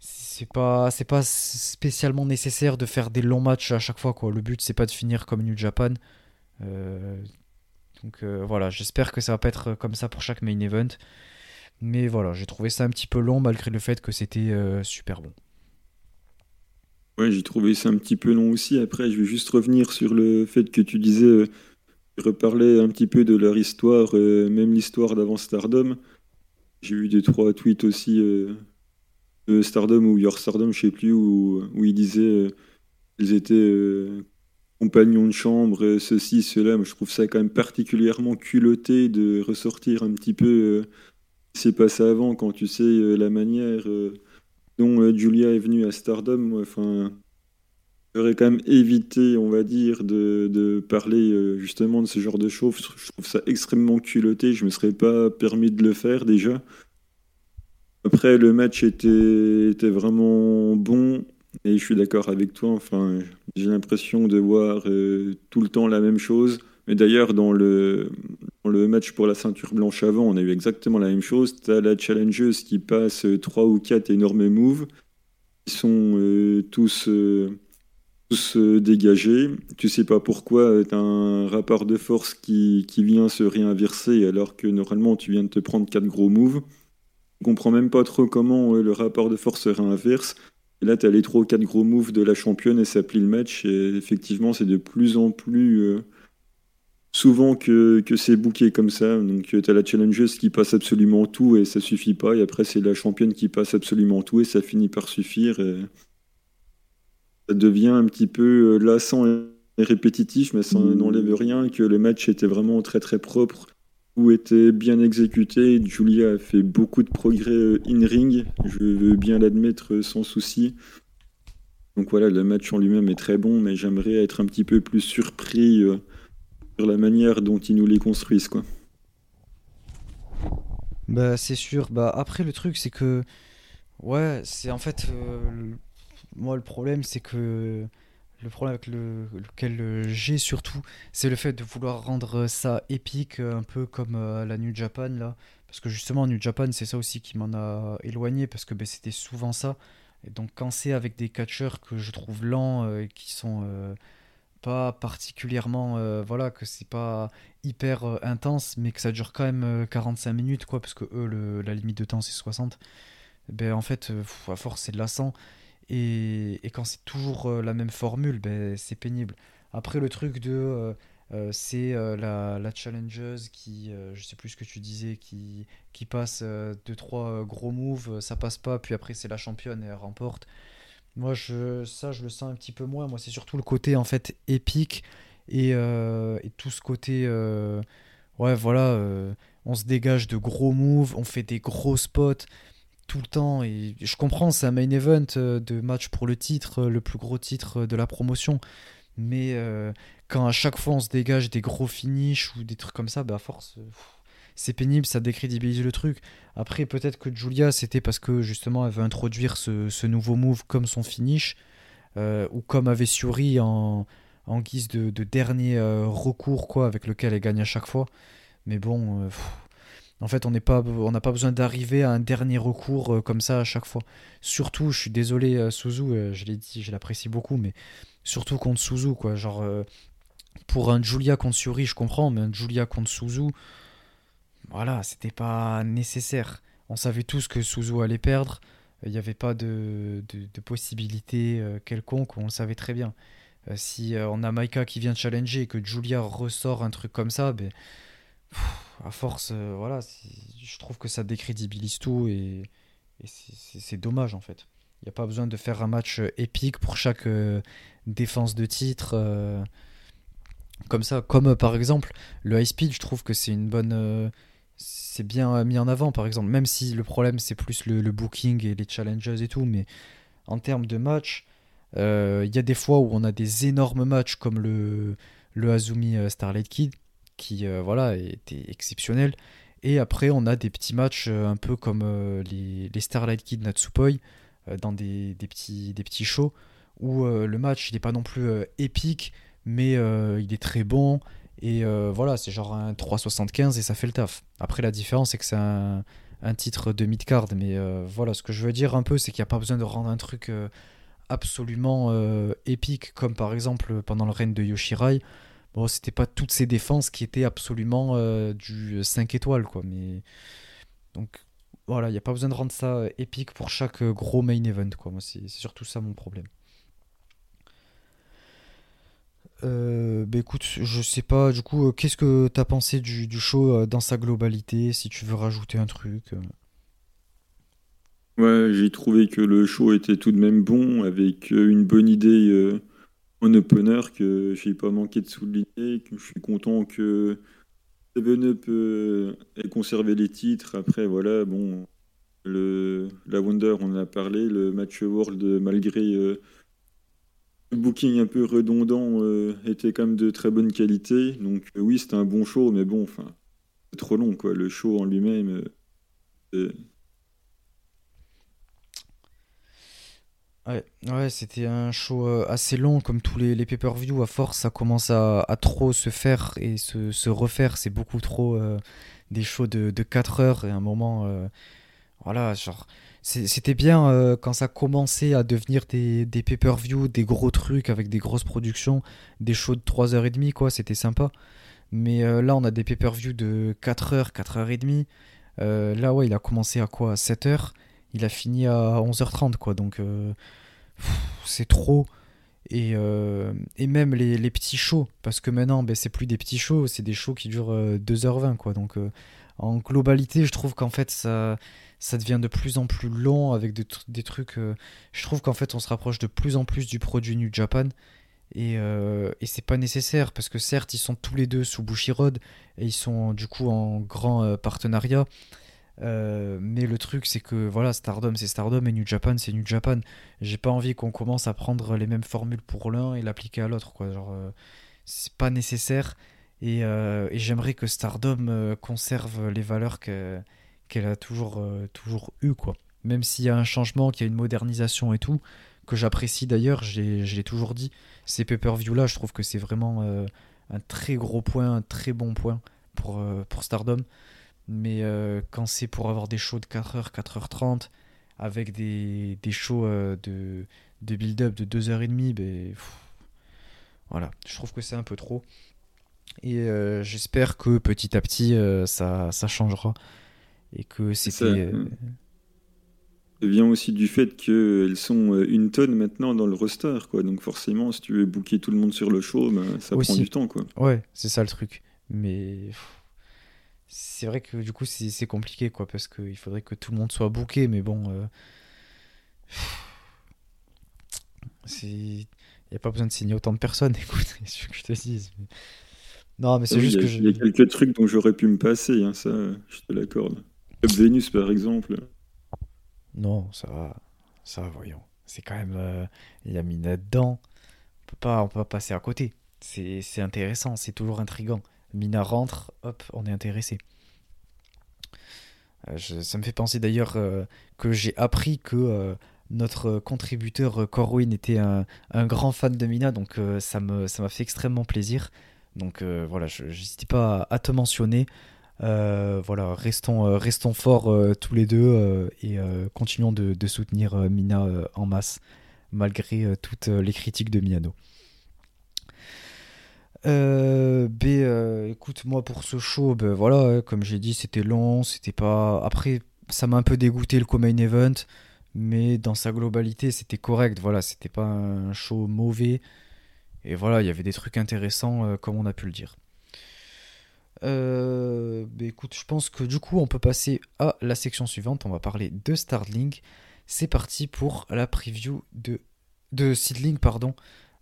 C'est pas, c'est pas spécialement nécessaire de faire des longs matchs à chaque fois. Quoi. Le but, c'est pas de finir comme New Japan. donc voilà, j'espère que ça va pas être comme ça pour chaque main event. Mais voilà, j'ai trouvé ça un petit peu long malgré le fait que c'était super bon. Ouais, j'ai trouvé ça un petit peu long aussi. Après, je vais juste revenir sur le fait que tu disais, euh, reparler un petit peu de leur histoire, euh, même l'histoire d'avant Stardom. J'ai eu des trois tweets aussi euh, de Stardom ou Your Stardom, je sais plus, où, où ils disaient qu'ils étaient compagnons de chambre, ceci, cela. Mais je trouve ça quand même particulièrement culotté de ressortir un petit peu ce qui s'est passé avant quand tu sais la manière dont euh, Julia est venue à Stardom, j'aurais quand même évité, on va dire, de, parler euh, justement de ce genre de choses. Je trouve ça extrêmement culotté. Je me serais pas permis de le faire déjà. Après, le match était, était vraiment bon et je suis d'accord avec toi. Enfin, j'ai l'impression de voir euh, tout le temps la même chose. Mais d'ailleurs, dans le, le match pour la ceinture blanche avant, on a eu exactement la même chose. Tu as la challengeuse qui passe 3 ou 4 énormes moves. Ils sont euh, tous, euh, tous euh, dégagés. Tu sais pas pourquoi. Tu as un rapport de force qui, qui, vient se réinverser alors que normalement tu viens de te prendre 4 gros moves. On comprend même pas trop comment le rapport de force se réinverse. Et là, tu as les 3 ou 4 gros moves de la championne et ça plie le match. Et effectivement, c'est de plus en plus souvent que, que c'est bouqué comme ça. Donc tu as la challengeuse qui passe absolument tout et ça suffit pas. Et après c'est la championne qui passe absolument tout et ça finit par suffire. ça devient un petit peu euh, lassant et répétitif, mais ça n'enlève rien que le match était vraiment très très propre était bien exécuté. Julia a fait beaucoup de progrès euh, in-ring, je veux bien l'admettre euh, sans souci. Donc voilà, le match en lui-même est très bon, mais j'aimerais être un petit peu plus surpris la manière dont ils nous les construisent, quoi. Bah, c'est sûr. Bah, après, le truc, c'est que. Ouais, c'est en fait. Euh, moi, le problème, c'est que. Le problème avec le, lequel j'ai surtout, c'est le fait de vouloir rendre ça épique, un peu comme euh, la New Japan, là. Parce que justement, New Japan, c'est ça aussi qui m'en a éloigné, parce que bah, c'était souvent ça. Et donc, quand c'est avec des catcheurs que je trouve lents, euh, et qui sont pas particulièrement euh, voilà que c'est pas hyper euh, intense mais que ça dure quand même 45 euh, minutes quoi parce que eux la limite de temps c'est 60 ben en fait à force c'est lassant et, quand c'est toujours la même formule ben c'est pénible après le truc de c'est la, la qui je sais plus ce que tu disais qui qui passe deux trois gros moves ça passe pas puis après c'est la championne et elle remporte moi, je, ça, je le sens un petit peu moins. Moi, c'est surtout le côté en fait épique et, euh, et tout ce côté. Euh, ouais, voilà, euh, on se dégage de gros moves, on fait des gros spots tout le temps. Et je comprends, c'est un main event de match pour le titre, le plus gros titre de la promotion. Mais quand à chaque fois on se dégage des gros finishes ou des trucs comme ça, bah à force, c'est pénible, ça décrédibilise le truc. Après, peut-être que Julia, c'était parce que justement, elle veut introduire ce, nouveau move comme son finish, euh, ou comme avait Suri en, guise de, dernier euh, recours, quoi, avec lequel elle gagne à chaque fois. Mais bon, euh, en fait, on n'a pas, besoin d'arriver à un dernier recours comme ça à chaque fois. Surtout, je suis désolé, Suzu, je l'ai dit, je l'apprécie beaucoup, mais surtout contre Suzu, quoi. Genre, pour un Julia contre Suri, je comprends, mais un Julia contre Suzu, voilà, c'était pas nécessaire. On savait tous que Suzu allait perdre. Il n'y avait pas de, possibilité euh, quelconque, on le savait très bien. Euh, si euh, on a Maika qui vient challenger et que Julia ressort un truc comme ça, ben, à force, voilà, je trouve que ça décrédibilise tout et, c'est dommage en fait. Il n'y a pas besoin de faire un match épique pour chaque défense de titre. comme ça, comme par exemple le high speed, je trouve que c'est une bonne c'est bien euh, mis en avant, par exemple, même si le problème c'est plus le, booking et les challenges et tout, mais en termes de match, euh, il y a des fois où on a des énormes matchs comme le, le Azumi euh, Starlight Kid, qui voilà, était exceptionnel. Et après, on a des petits matchs un peu comme les, les, Starlight Kid Natsupoi, dans des, petits, shows, où le match n'est pas non plus épique, mais il est très bon et euh, voilà, c'est genre un 3,75 et ça fait le taf. Après, la différence, c'est que c'est un, titre de mid-card. Mais euh, voilà, ce que je veux dire un peu, c'est qu'il n'y a pas besoin de rendre un truc euh, absolument épique, comme par exemple pendant le règne de Yoshirai. Bon, c'était pas toutes ces défenses qui étaient absolument du 5 étoiles, quoi. Mais. Donc, voilà, il n'y a pas besoin de rendre ça épique pour chaque gros main event, quoi. Moi, c'est surtout ça mon problème. Euh, bah écoute, je sais pas, du coup, euh, qu'est-ce que t'as pensé du, show euh, dans sa globalité, si tu veux rajouter un truc Ouais, j'ai trouvé que le show était tout de même bon, avec une bonne idée en opener que j'ai pas manqué de souligner, que je suis content que Seven Up ait conservé les titres. Après, voilà, bon, le, la Wonder, on en a parlé, le match World, malgré le booking un peu redondant euh, était quand même de très bonne qualité. Donc euh, oui, c'était un bon show, mais bon, enfin, c'est trop long, quoi. Le show en lui-même. Ouais, ouais c'était un show assez long, comme tous les, les pay-per-view. À force, ça commence à, trop se faire et se, refaire. C'est beaucoup trop des shows de, de 4 heures et à un moment, voilà, genre c'était bien euh, quand ça commençait à devenir des, des pay-per-view, des gros trucs avec des grosses productions, des shows de 3h30, quoi, c'était sympa. Mais euh, là, on a des pay-per-view de 4h, 4h30. Euh, là, ouais, il a commencé à quoi? À 7h Il a fini à 11h30, quoi. Donc, c'est trop. Et, et même les, petits shows, parce que maintenant, ben, c'est plus des petits shows, c'est des shows qui durent 2h20, quoi. Donc, en globalité, je trouve qu'en fait, ça devient de plus en plus long avec des, trucs. Euh, je trouve qu'en fait, on se rapproche de plus en plus du produit New Japan. Et, euh, et c'est pas nécessaire parce que certes, ils sont tous les deux sous Bushiroad et ils sont du coup en grand euh, partenariat. Mais le truc, c'est que voilà, Stardom c'est Stardom et New Japan c'est New Japan. J'ai pas envie qu'on commence à prendre les mêmes formules pour l'un et l'appliquer à l'autre. Quoi. Genre, c'est pas nécessaire. Et, et j'aimerais que Stardom conserve les valeurs que qu'elle a toujours, euh, toujours eu, quoi. Même s'il y a un changement, qu'il y a une modernisation et tout, que j'apprécie d'ailleurs, je l'ai toujours dit, ces pay-per-view là, je trouve que c'est vraiment euh, un très gros point, un très bon point euh, pour Stardom. Mais quand c'est pour avoir des shows de 4h, 4h30, avec des, des shows de, de build-up de 2h30, ben, voilà, je trouve que c'est un peu trop. Et j'espère que petit à petit, ça, ça changera et que c'était. Euh, ça vient aussi du fait qu'elles sont euh, une tonne maintenant dans le roster, quoi. Donc forcément, si tu veux booker tout le monde sur le show, ben, ça prend du temps, quoi. Ouais, c'est ça le truc. Mais c'est vrai que du coup, c'est compliqué, quoi, parce qu'il faudrait que tout le monde soit booké, mais bon. Euh... Il n'y a pas besoin de signer autant de personnes, écoute, ce que je te dise. Non, mais c'est juste que Il y a quelques trucs dont j'aurais pu me passer, hein, ça, je te l'accorde. Vénus, par exemple. Non, ça va. Ça voyons. C'est quand même. Euh, il a mis dedans. On peut pas, on peut pas passer à côté. C'est intéressant, c'est toujours intrigant. Mina rentre, hop, on est intéressé. ça me fait penser d'ailleurs que j'ai appris que notre contributeur Corwin était un, grand fan de Mina, donc ça m'a ça fait extrêmement plaisir. Donc voilà, je n'hésite pas à, te mentionner. voilà, restons, restons forts tous les deux et continuons de soutenir Mina en masse, malgré toutes les critiques de Miano. Euh, B, euh, écoute, moi pour ce show, ben voilà, comme j'ai dit, c'était long, c'était pas. Après, ça m'a un peu dégoûté le co-main event, mais dans sa globalité, c'était correct. Voilà, c'était pas un show mauvais. Et voilà, il y avait des trucs intéressants, euh, comme on a pu le dire. Euh, ben écoute, je pense que du coup, on peut passer à la section suivante. On va parler de Starling. C'est parti pour la preview de, de Seedling, pardon.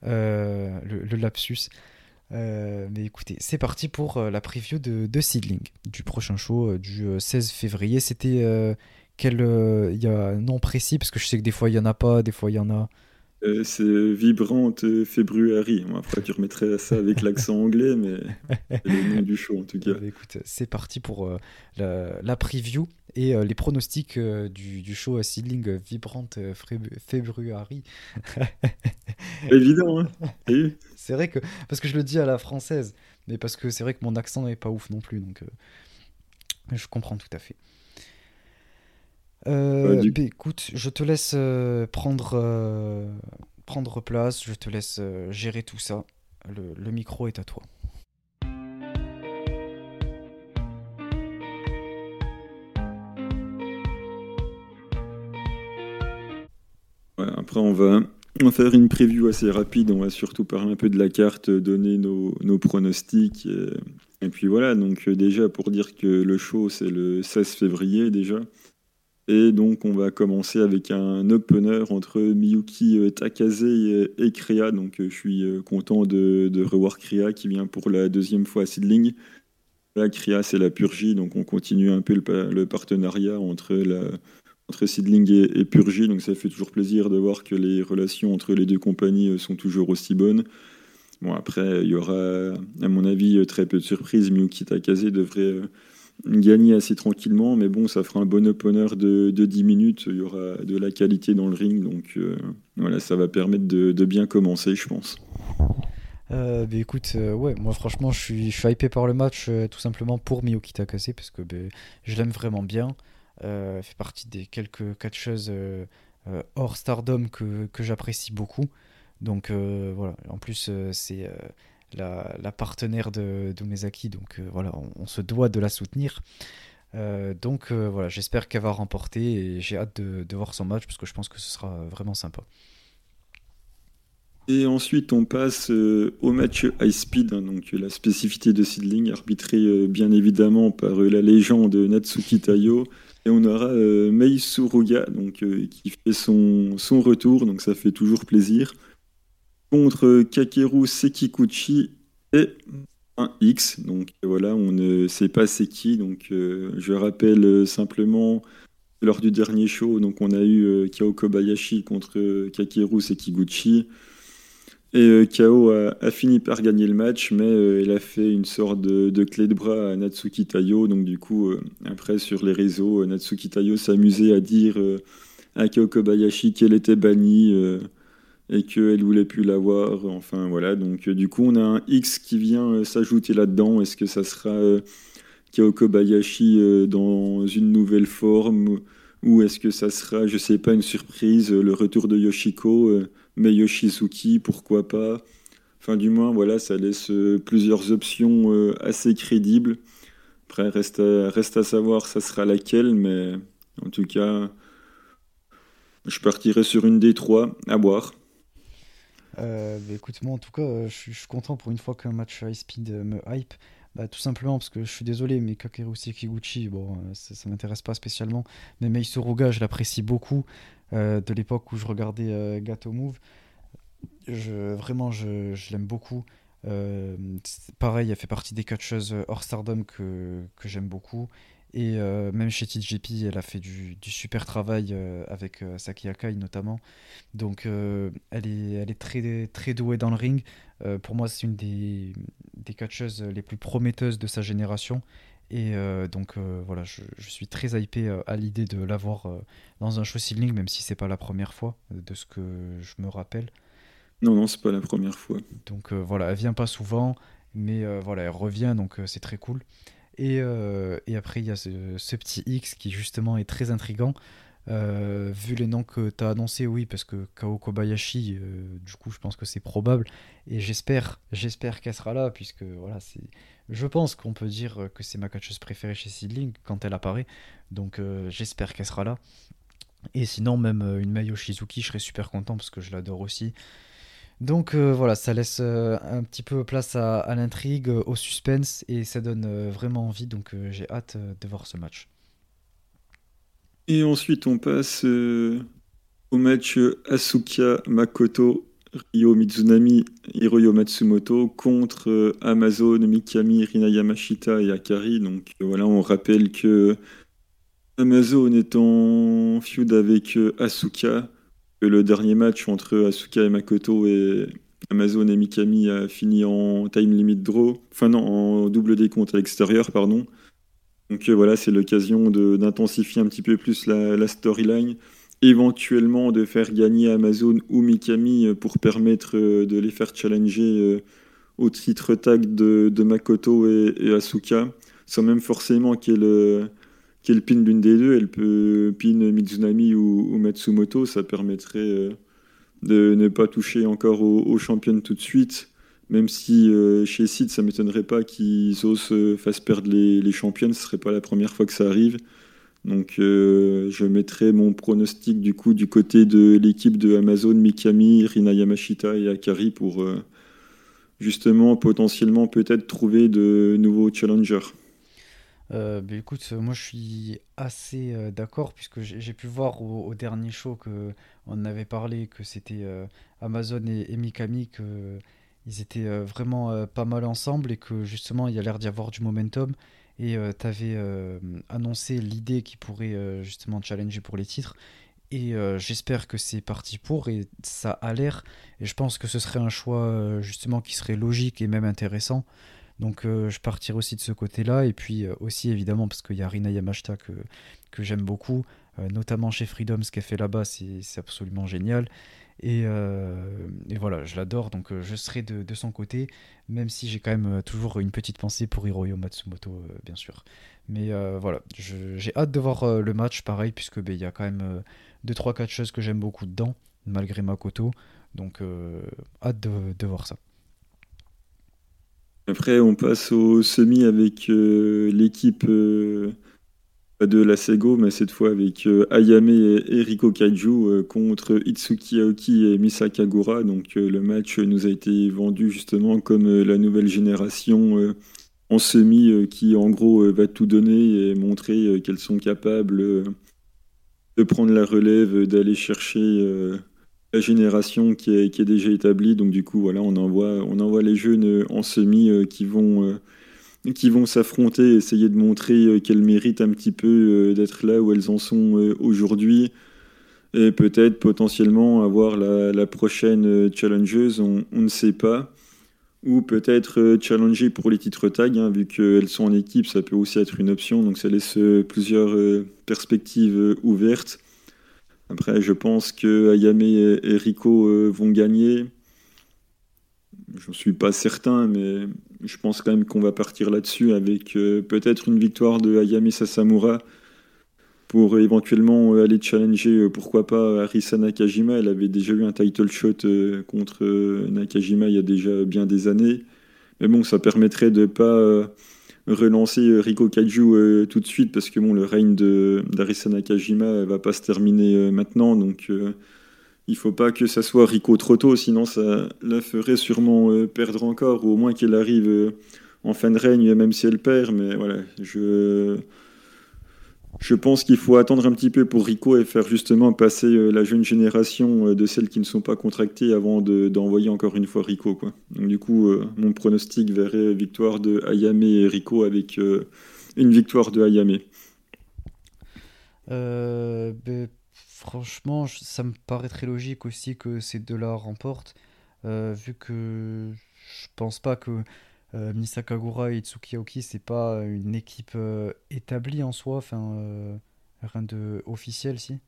le, lapsus. Euh, mais écoutez, c'est parti pour euh, la preview de, de, Seedling, du prochain show euh, du 16 février. C'était quel. Il y a un nom précis, parce que je sais que des fois il n'y en a pas, des fois il y en a. C'est vibrante February. Après, tu remettrais ça avec l'accent anglais, mais le nom du show en tout cas. Bah, écoute, c'est parti pour la, preview et euh, les pronostics du, du, show Seedling Vibrante February. Évident, hein C'est vrai que. Parce que je le dis à la française, mais parce que c'est vrai que mon accent n'est pas ouf non plus, donc je comprends tout à fait. Euh, bah, écoute, je te laisse euh, prendre, euh, prendre place, je te laisse gérer tout ça. Le, micro est à toi. Après, on va, faire une preview assez rapide. On va surtout parler un peu de la carte, donner nos, nos pronostics. Et, et, puis voilà, donc déjà pour dire que le show, c'est le 16 février déjà. Et donc, on va commencer avec un opener entre Miyuki euh, Takase et, Kriya. Donc, euh, je suis euh, content de, revoir Kriya qui vient pour la deuxième fois à Sidling. Là, Kriya, c'est la Purgie, donc on continue un peu le, partenariat entre, la, entre Sidling et, Purgie. Donc, ça fait toujours plaisir de voir que les relations entre les deux compagnies sont toujours aussi bonnes. Bon, après, il y aura, à mon avis, très peu de surprises. Miyuki Takase devrait gagner assez tranquillement, mais bon, ça fera un bon opener de, de 10 minutes, il y aura de la qualité dans le ring, donc euh, voilà, ça va permettre de, bien commencer, je pense. Euh, bah, écoute, euh, ouais, moi franchement, je suis, je hypé par le match tout simplement pour Miyoki Takase parce que bah, je l'aime vraiment bien. Elle fait partie des quelques catcheuses hors stardom que, que j'apprécie beaucoup. Donc voilà, en plus, c'est la, partenaire de, de donc euh, voilà, on, se doit de la soutenir. Euh, donc euh, voilà, j'espère qu'elle va remporter et j'ai hâte de, voir son match parce que je pense que ce sera vraiment sympa. Et ensuite, on passe au match high speed, hein, donc la spécificité de Seedling, arbitré bien évidemment par la légende Natsuki Tayo. Et on aura Mei Suruga, donc, qui fait son, retour, donc ça fait toujours plaisir contre Kakeru Sekikuchi et un X. Donc voilà, on ne sait pas c'est qui. Donc euh, je rappelle euh, simplement lors du dernier show, donc on a eu euh, Kao Kobayashi contre Kakeru Sekiguchi. Et Kao a, fini par gagner le match, mais il a fait une sorte de, clé de bras à Natsuki Tayo. Donc du coup, après sur les réseaux, Natsuki Tayo s'amusait à dire à Kao Kobayashi qu'elle était bannie et qu'elle voulait plus l'avoir. Enfin voilà, donc euh, du coup on a un X qui vient euh, s'ajouter là-dedans. Est-ce que ça sera euh, Kyoko Bayashi dans une nouvelle forme ou est-ce que ça sera, je sais pas, une surprise, le retour de Yoshiko, mais Yoshizuki, pourquoi pas Enfin du moins voilà, ça laisse plusieurs options assez crédibles. Après reste à, reste à savoir ça sera laquelle, mais en tout cas je partirai sur une des trois à boire. Euh, bah, écoute, moi en tout cas, euh, je suis, content pour une fois qu'un match high speed euh, me hype. Bah, tout simplement parce que je suis désolé, mais Kakeru Sekiguchi, bon, ça, ça m'intéresse pas spécialement. Mais Mei Suruga, je l'apprécie beaucoup de l'époque où je regardais Gato Move. Vraiment, je, je l'aime beaucoup. pareil, elle fait partie des catcheuses hors stardom que, que j'aime beaucoup. Et euh, même chez TJP, elle a fait du, super travail euh, avec euh, Saki Akai notamment. Donc elle est, elle est très, très douée dans le ring. pour moi, c'est une des, des catcheuses les plus prometteuses de sa génération. Et donc voilà, je, suis très hypé à l'idée de l'avoir dans un show ceiling, même si c'est pas la première fois, de ce que je me rappelle. Non, non, c'est pas la première fois. Donc voilà, elle vient pas souvent, mais voilà, elle revient, donc c'est très cool. Et, et, après, il y a ce, petit X qui justement est très intrigant. Euh, vu les noms que tu as annoncés, oui, parce que Kao Kobayashi, euh, du coup, je pense que c'est probable. Et j'espère, j'espère qu'elle sera là, puisque voilà, c'est. Je pense qu'on peut dire que c'est ma catcheuse préférée chez Seedling quand elle apparaît. Donc euh, j'espère qu'elle sera là. Et sinon, même une Mayo Shizuki, je serais super content parce que je l'adore aussi. Donc voilà, ça laisse un petit peu place à, l'intrigue, au suspense, et ça donne vraiment envie. Donc j'ai hâte de voir ce match. Et ensuite, on passe euh, au match Asuka Makoto, Ryo Mizunami, Hiroyo Matsumoto contre euh, Amazon, Mikami, Rina Yamashita et Akari. Donc euh, voilà, on rappelle que Amazon est en feud avec Asuka. Le dernier match entre Asuka et Makoto et Amazon et Mikami a fini en time limit draw, enfin non, en double décompte à l'extérieur, pardon. Donc euh, voilà, c'est l'occasion d'intensifier un petit peu plus la, storyline, éventuellement de faire gagner Amazon ou Mikami euh, pour permettre euh, de les faire challenger au titre tag de, Makoto et, Asuka, sans même forcément qu'elle qu pin l'une des deux. Elle peut pin Mizunami ou, Matsumoto, ça permettrait de ne pas toucher encore aux, championnes tout de suite même si euh, chez Sid, ça m'étonnerait pas qu'ils osent euh, fassent perdre les, les championnes, ce serait pas la première fois que ça arrive. Donc euh, je mettrai mon pronostic du coup du côté de l'équipe de Amazon, Mikami, Rina Yamashita et Akari pour justement potentiellement peut-être trouver de nouveaux challengers. Euh, bah, écoute, moi je suis assez d'accord puisque j'ai pu voir au, dernier show que on avait parlé que c'était Amazon et, et, Mikami que ils étaient euh, vraiment euh, pas mal ensemble et que justement il y a l'air d'y avoir du momentum. Et euh, tu avais annoncé l'idée qui pourrait justement challenger pour les titres. Et j'espère que c'est parti pour, et ça a l'air. Et je pense que ce serait un choix justement qui serait logique et même intéressant. Donc je partirai aussi de ce côté-là. Et puis aussi évidemment, parce qu'il y a Rina Yamashita que, j'aime beaucoup, notamment chez Freedom, ce qu'elle fait là-bas, c'est absolument génial. Euh, et, voilà, je l'adore, donc euh, je serai de, son côté, même si j'ai quand même euh, toujours une petite pensée pour Hiroyo Matsumoto, bien sûr. Mais voilà, j'ai hâte de voir le match, pareil, puisque ben, il y a quand même 2-3 4 choses que j'aime beaucoup dedans, malgré Makoto. Donc hâte de, voir ça. Après, on passe au semi avec l'équipe de la Sego, mais cette fois avec euh, Ayame et Eriko Kaiju euh, contre Itsuki Aoki et Misa Kagura. Donc euh, le match nous a été vendu justement comme la nouvelle génération en semi qui en gros va tout donner et montrer qu'elles sont capables de prendre la relève, d'aller chercher la génération qui est, déjà établie. Donc du coup voilà, on envoie, on envoie les jeunes en semi qui vont qui vont s'affronter, essayer de montrer euh, qu'elles méritent un petit peu euh, d'être là où elles en sont euh, aujourd'hui, et peut-être potentiellement avoir la, prochaine challengeuse, on, ne sait pas, ou peut-être challenger pour les titres tag, hein, vu qu'elles sont en équipe, ça peut aussi être une option, donc ça laisse plusieurs perspectives ouvertes. Après, je pense que Ayame et Rico vont gagner. Je ne suis pas certain, mais je pense quand même qu'on va partir là-dessus avec euh, peut-être une victoire de Ayami Sasamura pour éventuellement euh, aller challenger, euh, pourquoi pas, Arisa Nakajima. Elle avait déjà eu un title shot contre Nakajima il y a déjà bien des années. Mais bon, ça permettrait de ne pas relancer Riko Kaiju tout de suite parce que bon, le règne d'Arisa Nakajima ne va pas se terminer maintenant. Donc il faut pas que ça soit Rico trop tôt, sinon ça la ferait sûrement euh, perdre encore, ou au moins qu'elle arrive euh, en fin de règne, même si elle perd. Mais voilà, je, je pense qu'il faut attendre un petit peu pour Rico et faire justement passer euh, la jeune génération de celles qui ne sont pas contractées avant d'envoyer encore une fois Rico. Donc, du coup, mon pronostic verrait victoire de Ayame et Rico avec une victoire de Ayame. Euh, ben, Franchement, ça me paraît très logique aussi que ces deux-là remportent, euh, vu que je pense pas que Misakagura et Itsuki Aoki, c'est pas une équipe établie en soi, enfin rien de officiel si?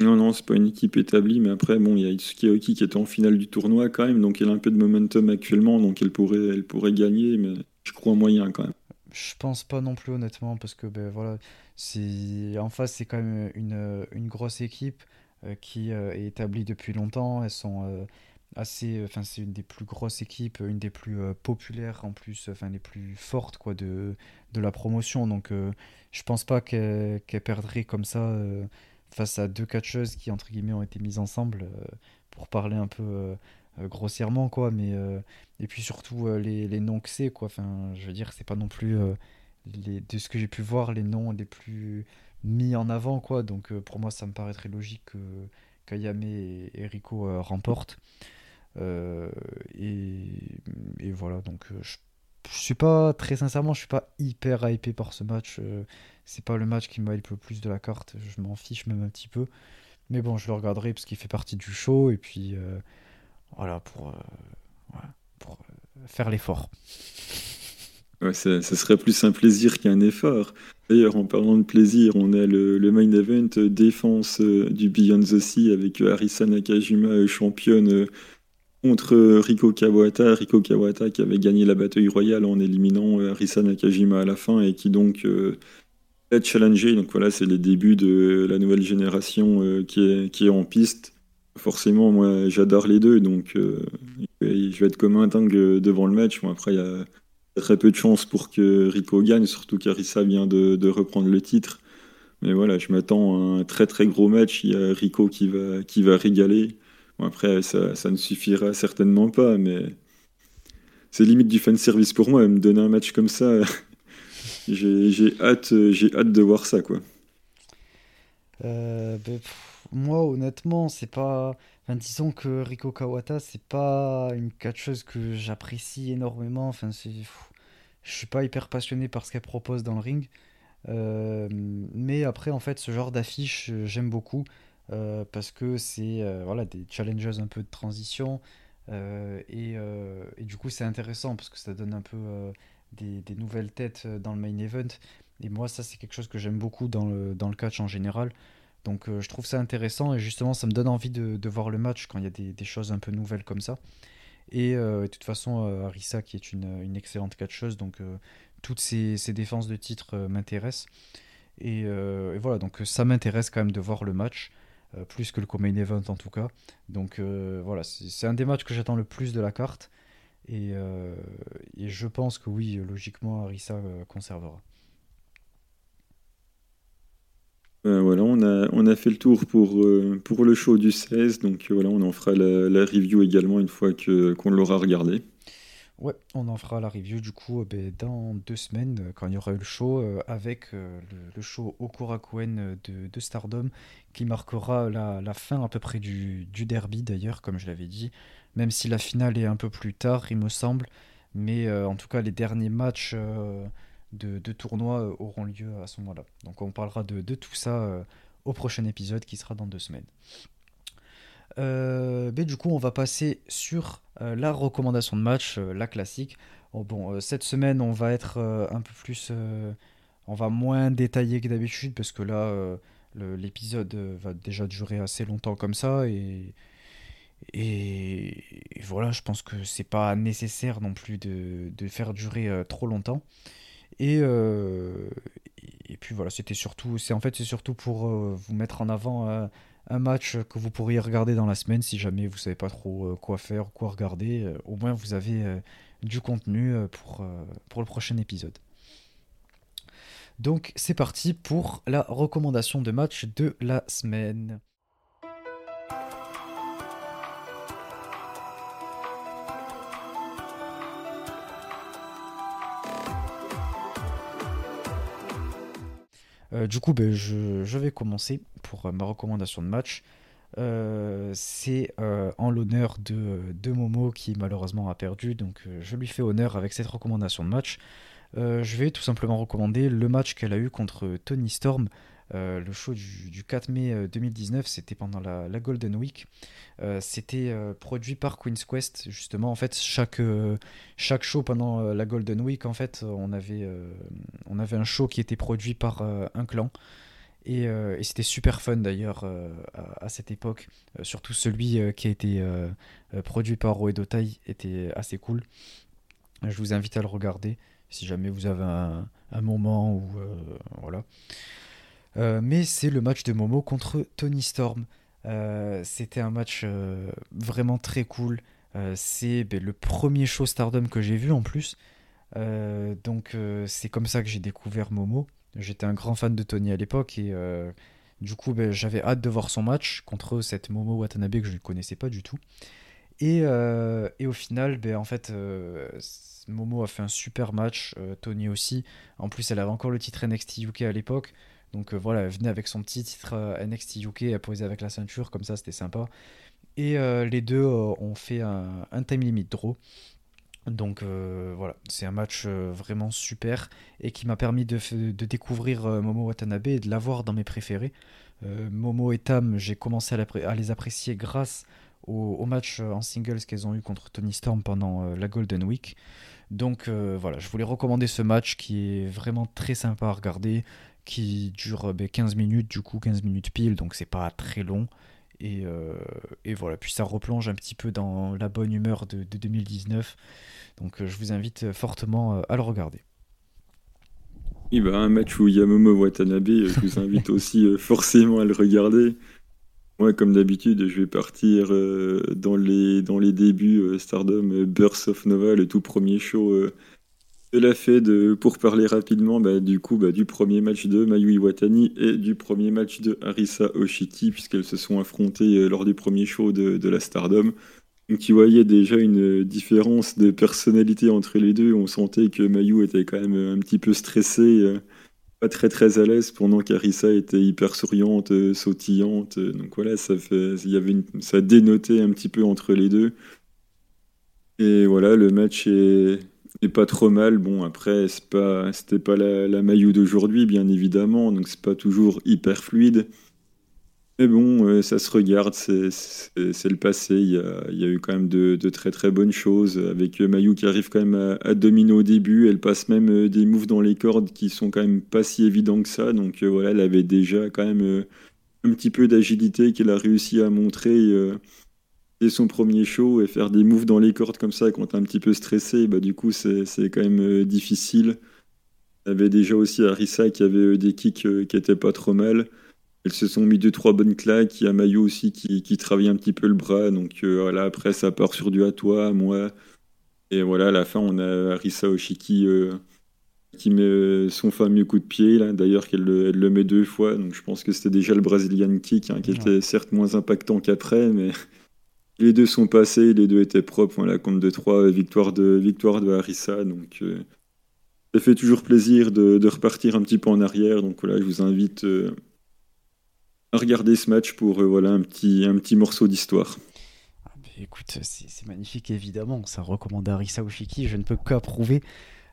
Non, non, c'est pas une équipe établie, mais après, bon, il y a Itsuki Aoki qui est en finale du tournoi quand même, donc elle a un peu de momentum actuellement, donc elle pourrait, elle pourrait gagner, mais je crois moyen quand même. Je pense pas non plus honnêtement, parce que ben voilà, c'est en face c'est quand même une, une grosse équipe euh, qui euh, est établie depuis longtemps. Elles sont euh, assez, enfin c'est une des plus grosses équipes, une des plus populaires en plus, enfin les plus fortes quoi de, de la promotion. Donc je pense pas qu'elle perdrait comme ça face à deux catcheuses qui entre guillemets ont été mises ensemble pour parler un peu grossièrement quoi. Mais et puis surtout les, les noms que c'est quoi. Enfin je veux dire c'est pas non plus les, de ce que j'ai pu voir les noms les plus mis en avant quoi. Donc pour moi ça me paraîtrait logique que Kayame et, Rico remportent et, et, voilà donc je, je suis pas très sincèrement je suis pas hyper hypé par ce match c'est pas le match qui me hype le plus de la carte je m'en fiche même un petit peu mais bon je le regarderai parce qu'il fait partie du show et puis voilà, pour, euh, pour euh, faire l'effort. Ça, serait plus un plaisir qu'un effort. D'ailleurs, en parlant de plaisir, on a le, main event euh, défense du Beyond the Sea avec Arisa Nakajima, championne contre Riko Kawata. Kawata qui avait gagné la bataille royale en éliminant Arisa Nakajima à la fin et qui donc a challengé. Donc voilà, c'est les débuts de la nouvelle génération qui, est, qui est en piste forcément, moi, j'adore les deux, donc euh, je vais être comme un dingue devant le match. après, il y a très peu de chances pour que Rico gagne, surtout qu'Arissa vient de, reprendre le titre. Mais voilà, je m'attends à un très très gros match. Il y a Rico qui va, qui va régaler. Après, ça, ne suffira certainement pas, mais c'est limite du fan service pour moi. Me donner un match comme ça, j'ai hâte, hâte de voir ça, quoi. Euh, ben, moi, honnêtement, c'est pas. Disons que Riko Kawata, c'est pas une catcheuse que j'apprécie énormément. Enfin, c'est. Je suis pas hyper passionné par ce qu'elle propose dans le ring. Euh, mais après, en fait, ce genre d'affiche, j'aime beaucoup. Euh, parce que c'est euh, voilà, des challenges un peu de transition. Et, et, du coup, c'est intéressant parce que ça donne un peu des, nouvelles têtes dans le main event. Et moi, ça, c'est quelque chose que j'aime beaucoup dans le, dans le catch en général. Donc euh, je trouve ça intéressant et justement ça me donne envie de, voir le match quand il y a des, choses un peu nouvelles comme ça. Et euh, de toute façon, euh, Arisa qui est une, excellente catcheuse, donc toutes ces, défenses de titre m'intéressent. Et, voilà, donc ça m'intéresse quand même de voir le match, plus que le co-main event en tout cas. Donc voilà, c'est un des matchs que j'attends le plus de la carte. Et, et, je pense que oui, logiquement, Arisa conservera. Euh, voilà, on a, fait le tour pour, euh, pour le show du 16, donc euh, voilà, on en fera la, review également une fois qu'on l'aura regardé. Ouais, on en fera la review du coup ben, dans deux semaines quand il y aura eu le show avec le, show Okurakuen de, de Stardom qui marquera la, fin à peu près du, derby d'ailleurs, comme je l'avais dit, même si la finale est un peu plus tard, il me semble, mais en tout cas les derniers matchs de, tournois euh, auront lieu à ce moment-là. Donc on parlera de, tout ça euh, au prochain épisode qui sera dans deux semaines. Euh, du coup, on va passer sur la recommandation de match, la classique. Oh, bon, cette semaine, on va être un peu plus. on va moins détailler que d'habitude parce que là, l'épisode va déjà durer assez longtemps comme ça. Et, voilà, je pense que c'est pas nécessaire non plus de, faire durer trop longtemps. Et, euh, puis voilà, c'était surtout, c'est en fait c'est surtout pour euh, vous mettre en avant euh, un match que vous pourriez regarder dans la semaine si jamais vous savez pas trop quoi faire ou quoi regarder. au moins vous avez du contenu pour le prochain épisode. Donc c'est parti pour la recommandation de match de la semaine. Du coup, ben, je, vais commencer pour euh, ma recommandation de match. Euh, c'est en l'honneur de, Momo qui malheureusement a perdu, donc je lui fais honneur avec cette recommandation de match. je vais tout simplement recommander le match qu'elle a eu contre Tony Storm le show du, 4 mai 2019, c'était pendant la, Golden Week. c'était produit par Queen's Quest, justement. En fait, chaque, chaque show pendant la Golden Week, en fait, on avait, on avait un show qui était produit par un clan. Et, c'était super fun d'ailleurs à, cette époque. surtout celui qui a été produit par Roedotai était assez cool. Je vous invite à le regarder si jamais vous avez un, moment ou euh, voilà. Euh, mais c'est le match de Momo contre Tony Storm. Euh, c'était un match vraiment très cool. c'est ben, le premier show Stardom que j'ai vu en plus. donc c'est comme ça que j'ai découvert Momo. J'étais un grand fan de Tony à l'époque et du coup ben, j'avais hâte de voir son match contre cette Momo Watanabe que je ne connaissais pas du tout. Et, au final, ben, en fait, Momo a fait un super match, euh, Tony aussi. En plus, elle avait encore le titre NXT UK à l'époque. Donc euh, voilà, elle venait avec son petit titre euh, NXT UK, elle posait avec la ceinture, comme ça c'était sympa. Et les deux ont fait un, time limit draw. Donc voilà, c'est un match vraiment super et qui m'a permis de, découvrir Momo Watanabe et de l'avoir dans mes préférés. Momo et Tam, j'ai commencé à, les apprécier grâce au, au match en singles qu'elles ont eu contre Tony Storm pendant la Golden Week. Donc euh, voilà, je voulais recommander ce match qui est vraiment très sympa à regarder, qui dure 15 ben, minutes, du coup 15 minutes pile, donc c'est pas très long. Euh, et, voilà, puis ça replonge un petit peu dans la bonne humeur de, 2019. Donc euh, je vous invite fortement à le regarder. Oui, bah, un match où Yamomo Watanabe, je vous invite aussi forcément à le regarder. Moi, comme d'habitude, je vais partir euh, dans, les, dans les débuts euh, Stardom euh, Burst of Nova, le tout premier show de la Fed, pour parler rapidement bah, du coup bah, du premier match de Mayu Iwatani et du premier match de Arisa Oshiki, puisqu'elles se sont affrontées lors du premier show de, de la Stardom. Donc tu voyais déjà une différence de personnalité entre les deux. On sentait que Mayu était quand même un petit peu stressée pas très très à l'aise pendant qu'Arissa était hyper souriante, euh, sautillante. Euh, donc voilà, ça fait, ça dénotait un petit peu entre les deux. Et voilà, le match est, est pas trop mal. Bon, après, c'est pas, c'était pas la, la Maillot d'aujourd'hui, bien évidemment, donc c'est pas toujours hyper fluide. Mais bon, euh, ça se regarde, c'est le passé. Il y, a, il y, a, eu quand même de, de, très très bonnes choses. Avec euh, Mayu qui arrive quand même à, dominer au début. Elle passe même euh, des moves dans les cordes qui sont quand même pas si évidents que ça. Donc voilà, elle avait déjà quand même un petit peu d'agilité qu'elle a réussi à montrer dès son premier show. Et faire des moves dans les cordes comme ça quand t'es un petit peu stressé, bah, du coup, c'est quand même difficile. Il y avait déjà aussi Arisa qui avait des kicks qui étaient pas trop mal. Elles se sont mis deux trois bonnes claques. Il y a Mayo aussi qui, qui travaille un petit peu le bras. Donc euh, voilà, après ça part sur du à toi, moi. Et voilà, à la fin, on a Arisa Oshiki euh, qui met son fameux coup de pied. Là. D'ailleurs, qu'elle le, elle le met deux fois. Donc je pense que c'était déjà le Brazilian kick, hein, qui était certes moins impactant qu'après, mais les deux sont passés, les deux étaient propres. Compte de trois, victoire de, victoire de Arisa. Donc euh, ça fait toujours plaisir de, repartir un petit peu en arrière. Donc voilà, je vous invite regarder ce match pour euh, voilà, un, petit, un petit morceau d'histoire. Ah, écoute, c'est magnifique évidemment, ça recommande Arisa Oshiki, je ne peux qu'approuver.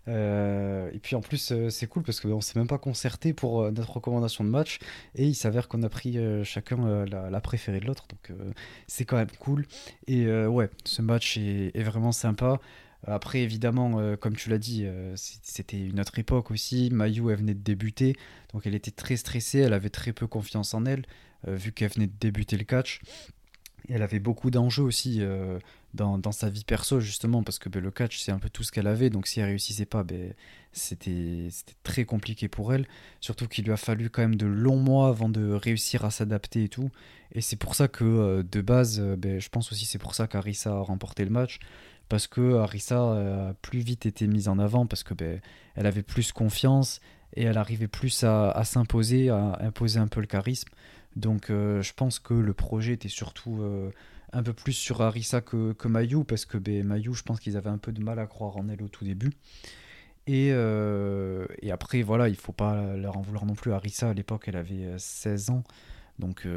Euh, et puis en plus, euh, c'est cool parce qu'on s'est même pas concerté pour notre recommandation de match et il s'avère qu'on a pris chacun la, préférée de l'autre, donc c'est quand même cool. Et ouais, ce match est, vraiment sympa. Après, évidemment, euh, comme tu l'as dit, euh, c'était une autre époque aussi. Mayu, elle venait de débuter, donc elle était très stressée, elle avait très peu confiance en elle, euh, vu qu'elle venait de débuter le catch. Elle avait beaucoup d'enjeux aussi dans, dans, sa vie perso, justement, parce que ben, le catch, c'est un peu tout ce qu'elle avait, donc si elle réussissait pas, ben, c'était très compliqué pour elle. Surtout qu'il lui a fallu quand même de longs mois avant de réussir à s'adapter et tout. Et c'est pour ça que, de base, ben, je pense aussi c'est pour ça qu'Arisa a remporté le match parce que Arisa a plus vite été mise en avant parce que ben, elle avait plus confiance et elle arrivait plus à, s'imposer, à imposer un peu le charisme. Donc euh, je pense que le projet était surtout euh, un peu plus sur Arisa que, que Mayu parce que ben, Mayu, je pense qu'ils avaient un peu de mal à croire en elle au tout début. Et, euh, et après, voilà, il faut pas leur en vouloir non plus. Arisa, à l'époque, elle avait 16 ans. Donc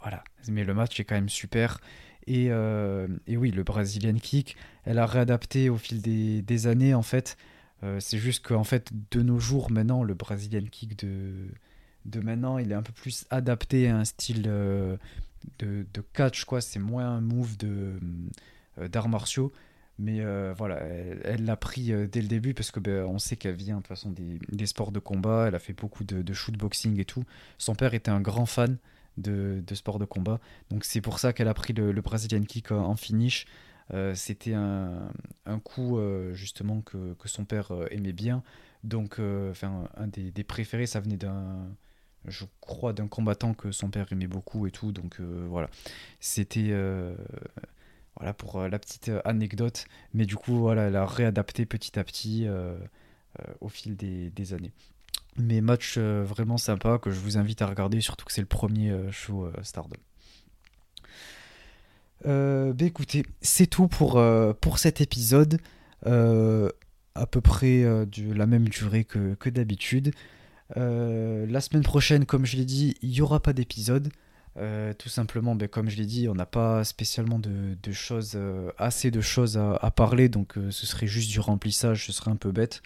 voilà. Mais le match est quand même super. Euh, et, oui, le Brazilian Kick, elle a réadapté au fil des, années, en fait. C'est juste qu'en fait, de nos jours, maintenant, le Brazilian Kick de, de maintenant. Il est un peu plus adapté à un style de, de, catch, quoi. C'est moins un move de d'arts martiaux. Mais voilà, elle l'a pris dès le début parce que ben, on sait qu'elle vient de toute façon des, des, sports de combat. Elle a fait beaucoup de, de shootboxing et tout. Son père était un grand fan de, de sport de combat. Donc c'est pour ça qu'elle a pris le, le Brazilian kick en finish. Euh, c'était un, un, coup euh, justement que, que, son père euh, aimait bien. Donc, un des, des, préférés, ça venait d'un, je crois, d'un combattant que son père aimait beaucoup et tout. Donc voilà, c'était voilà pour la petite anecdote. Mais du coup, voilà, elle a réadapté petit à petit au fil des, années. Mais match vraiment sympa que je vous invite à regarder, surtout que c'est le premier show Stardom. Euh, bah écoutez, c'est tout pour, euh, pour cet épisode. Euh, à peu près de la même durée que d'habitude. La semaine prochaine, comme je l'ai dit, il n'y aura pas d'épisode. tout simplement, ben, comme je l'ai dit, on n'a pas spécialement de, choses, assez de choses à, parler, donc ce serait juste du remplissage, ce serait un peu bête.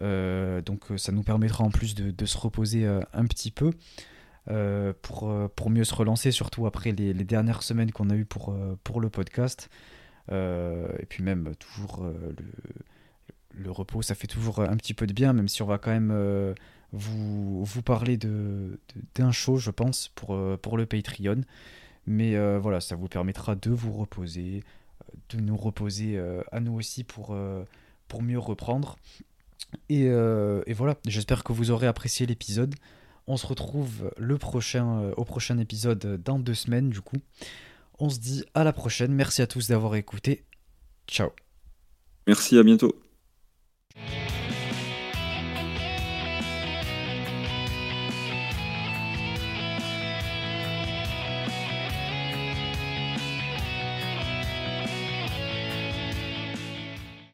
donc ça nous permettra en plus de, se reposer un petit peu. Euh, pour, euh, pour mieux se relancer, surtout après les, dernières semaines qu'on a eues pour, euh, pour le podcast. et puis même toujours le, repos, ça fait toujours un petit peu de bien, même si on va quand même vous, vous parler d'un show, je pense, pour, pour le Patreon. Mais voilà, ça vous permettra de vous reposer, de nous reposer à nous aussi pour, pour mieux reprendre. Et, et voilà, j'espère que vous aurez apprécié l'épisode. On se retrouve le prochain, euh, au prochain épisode dans deux semaines du coup. On se dit à la prochaine. Merci à tous d'avoir écouté. Ciao. Merci, à bientôt.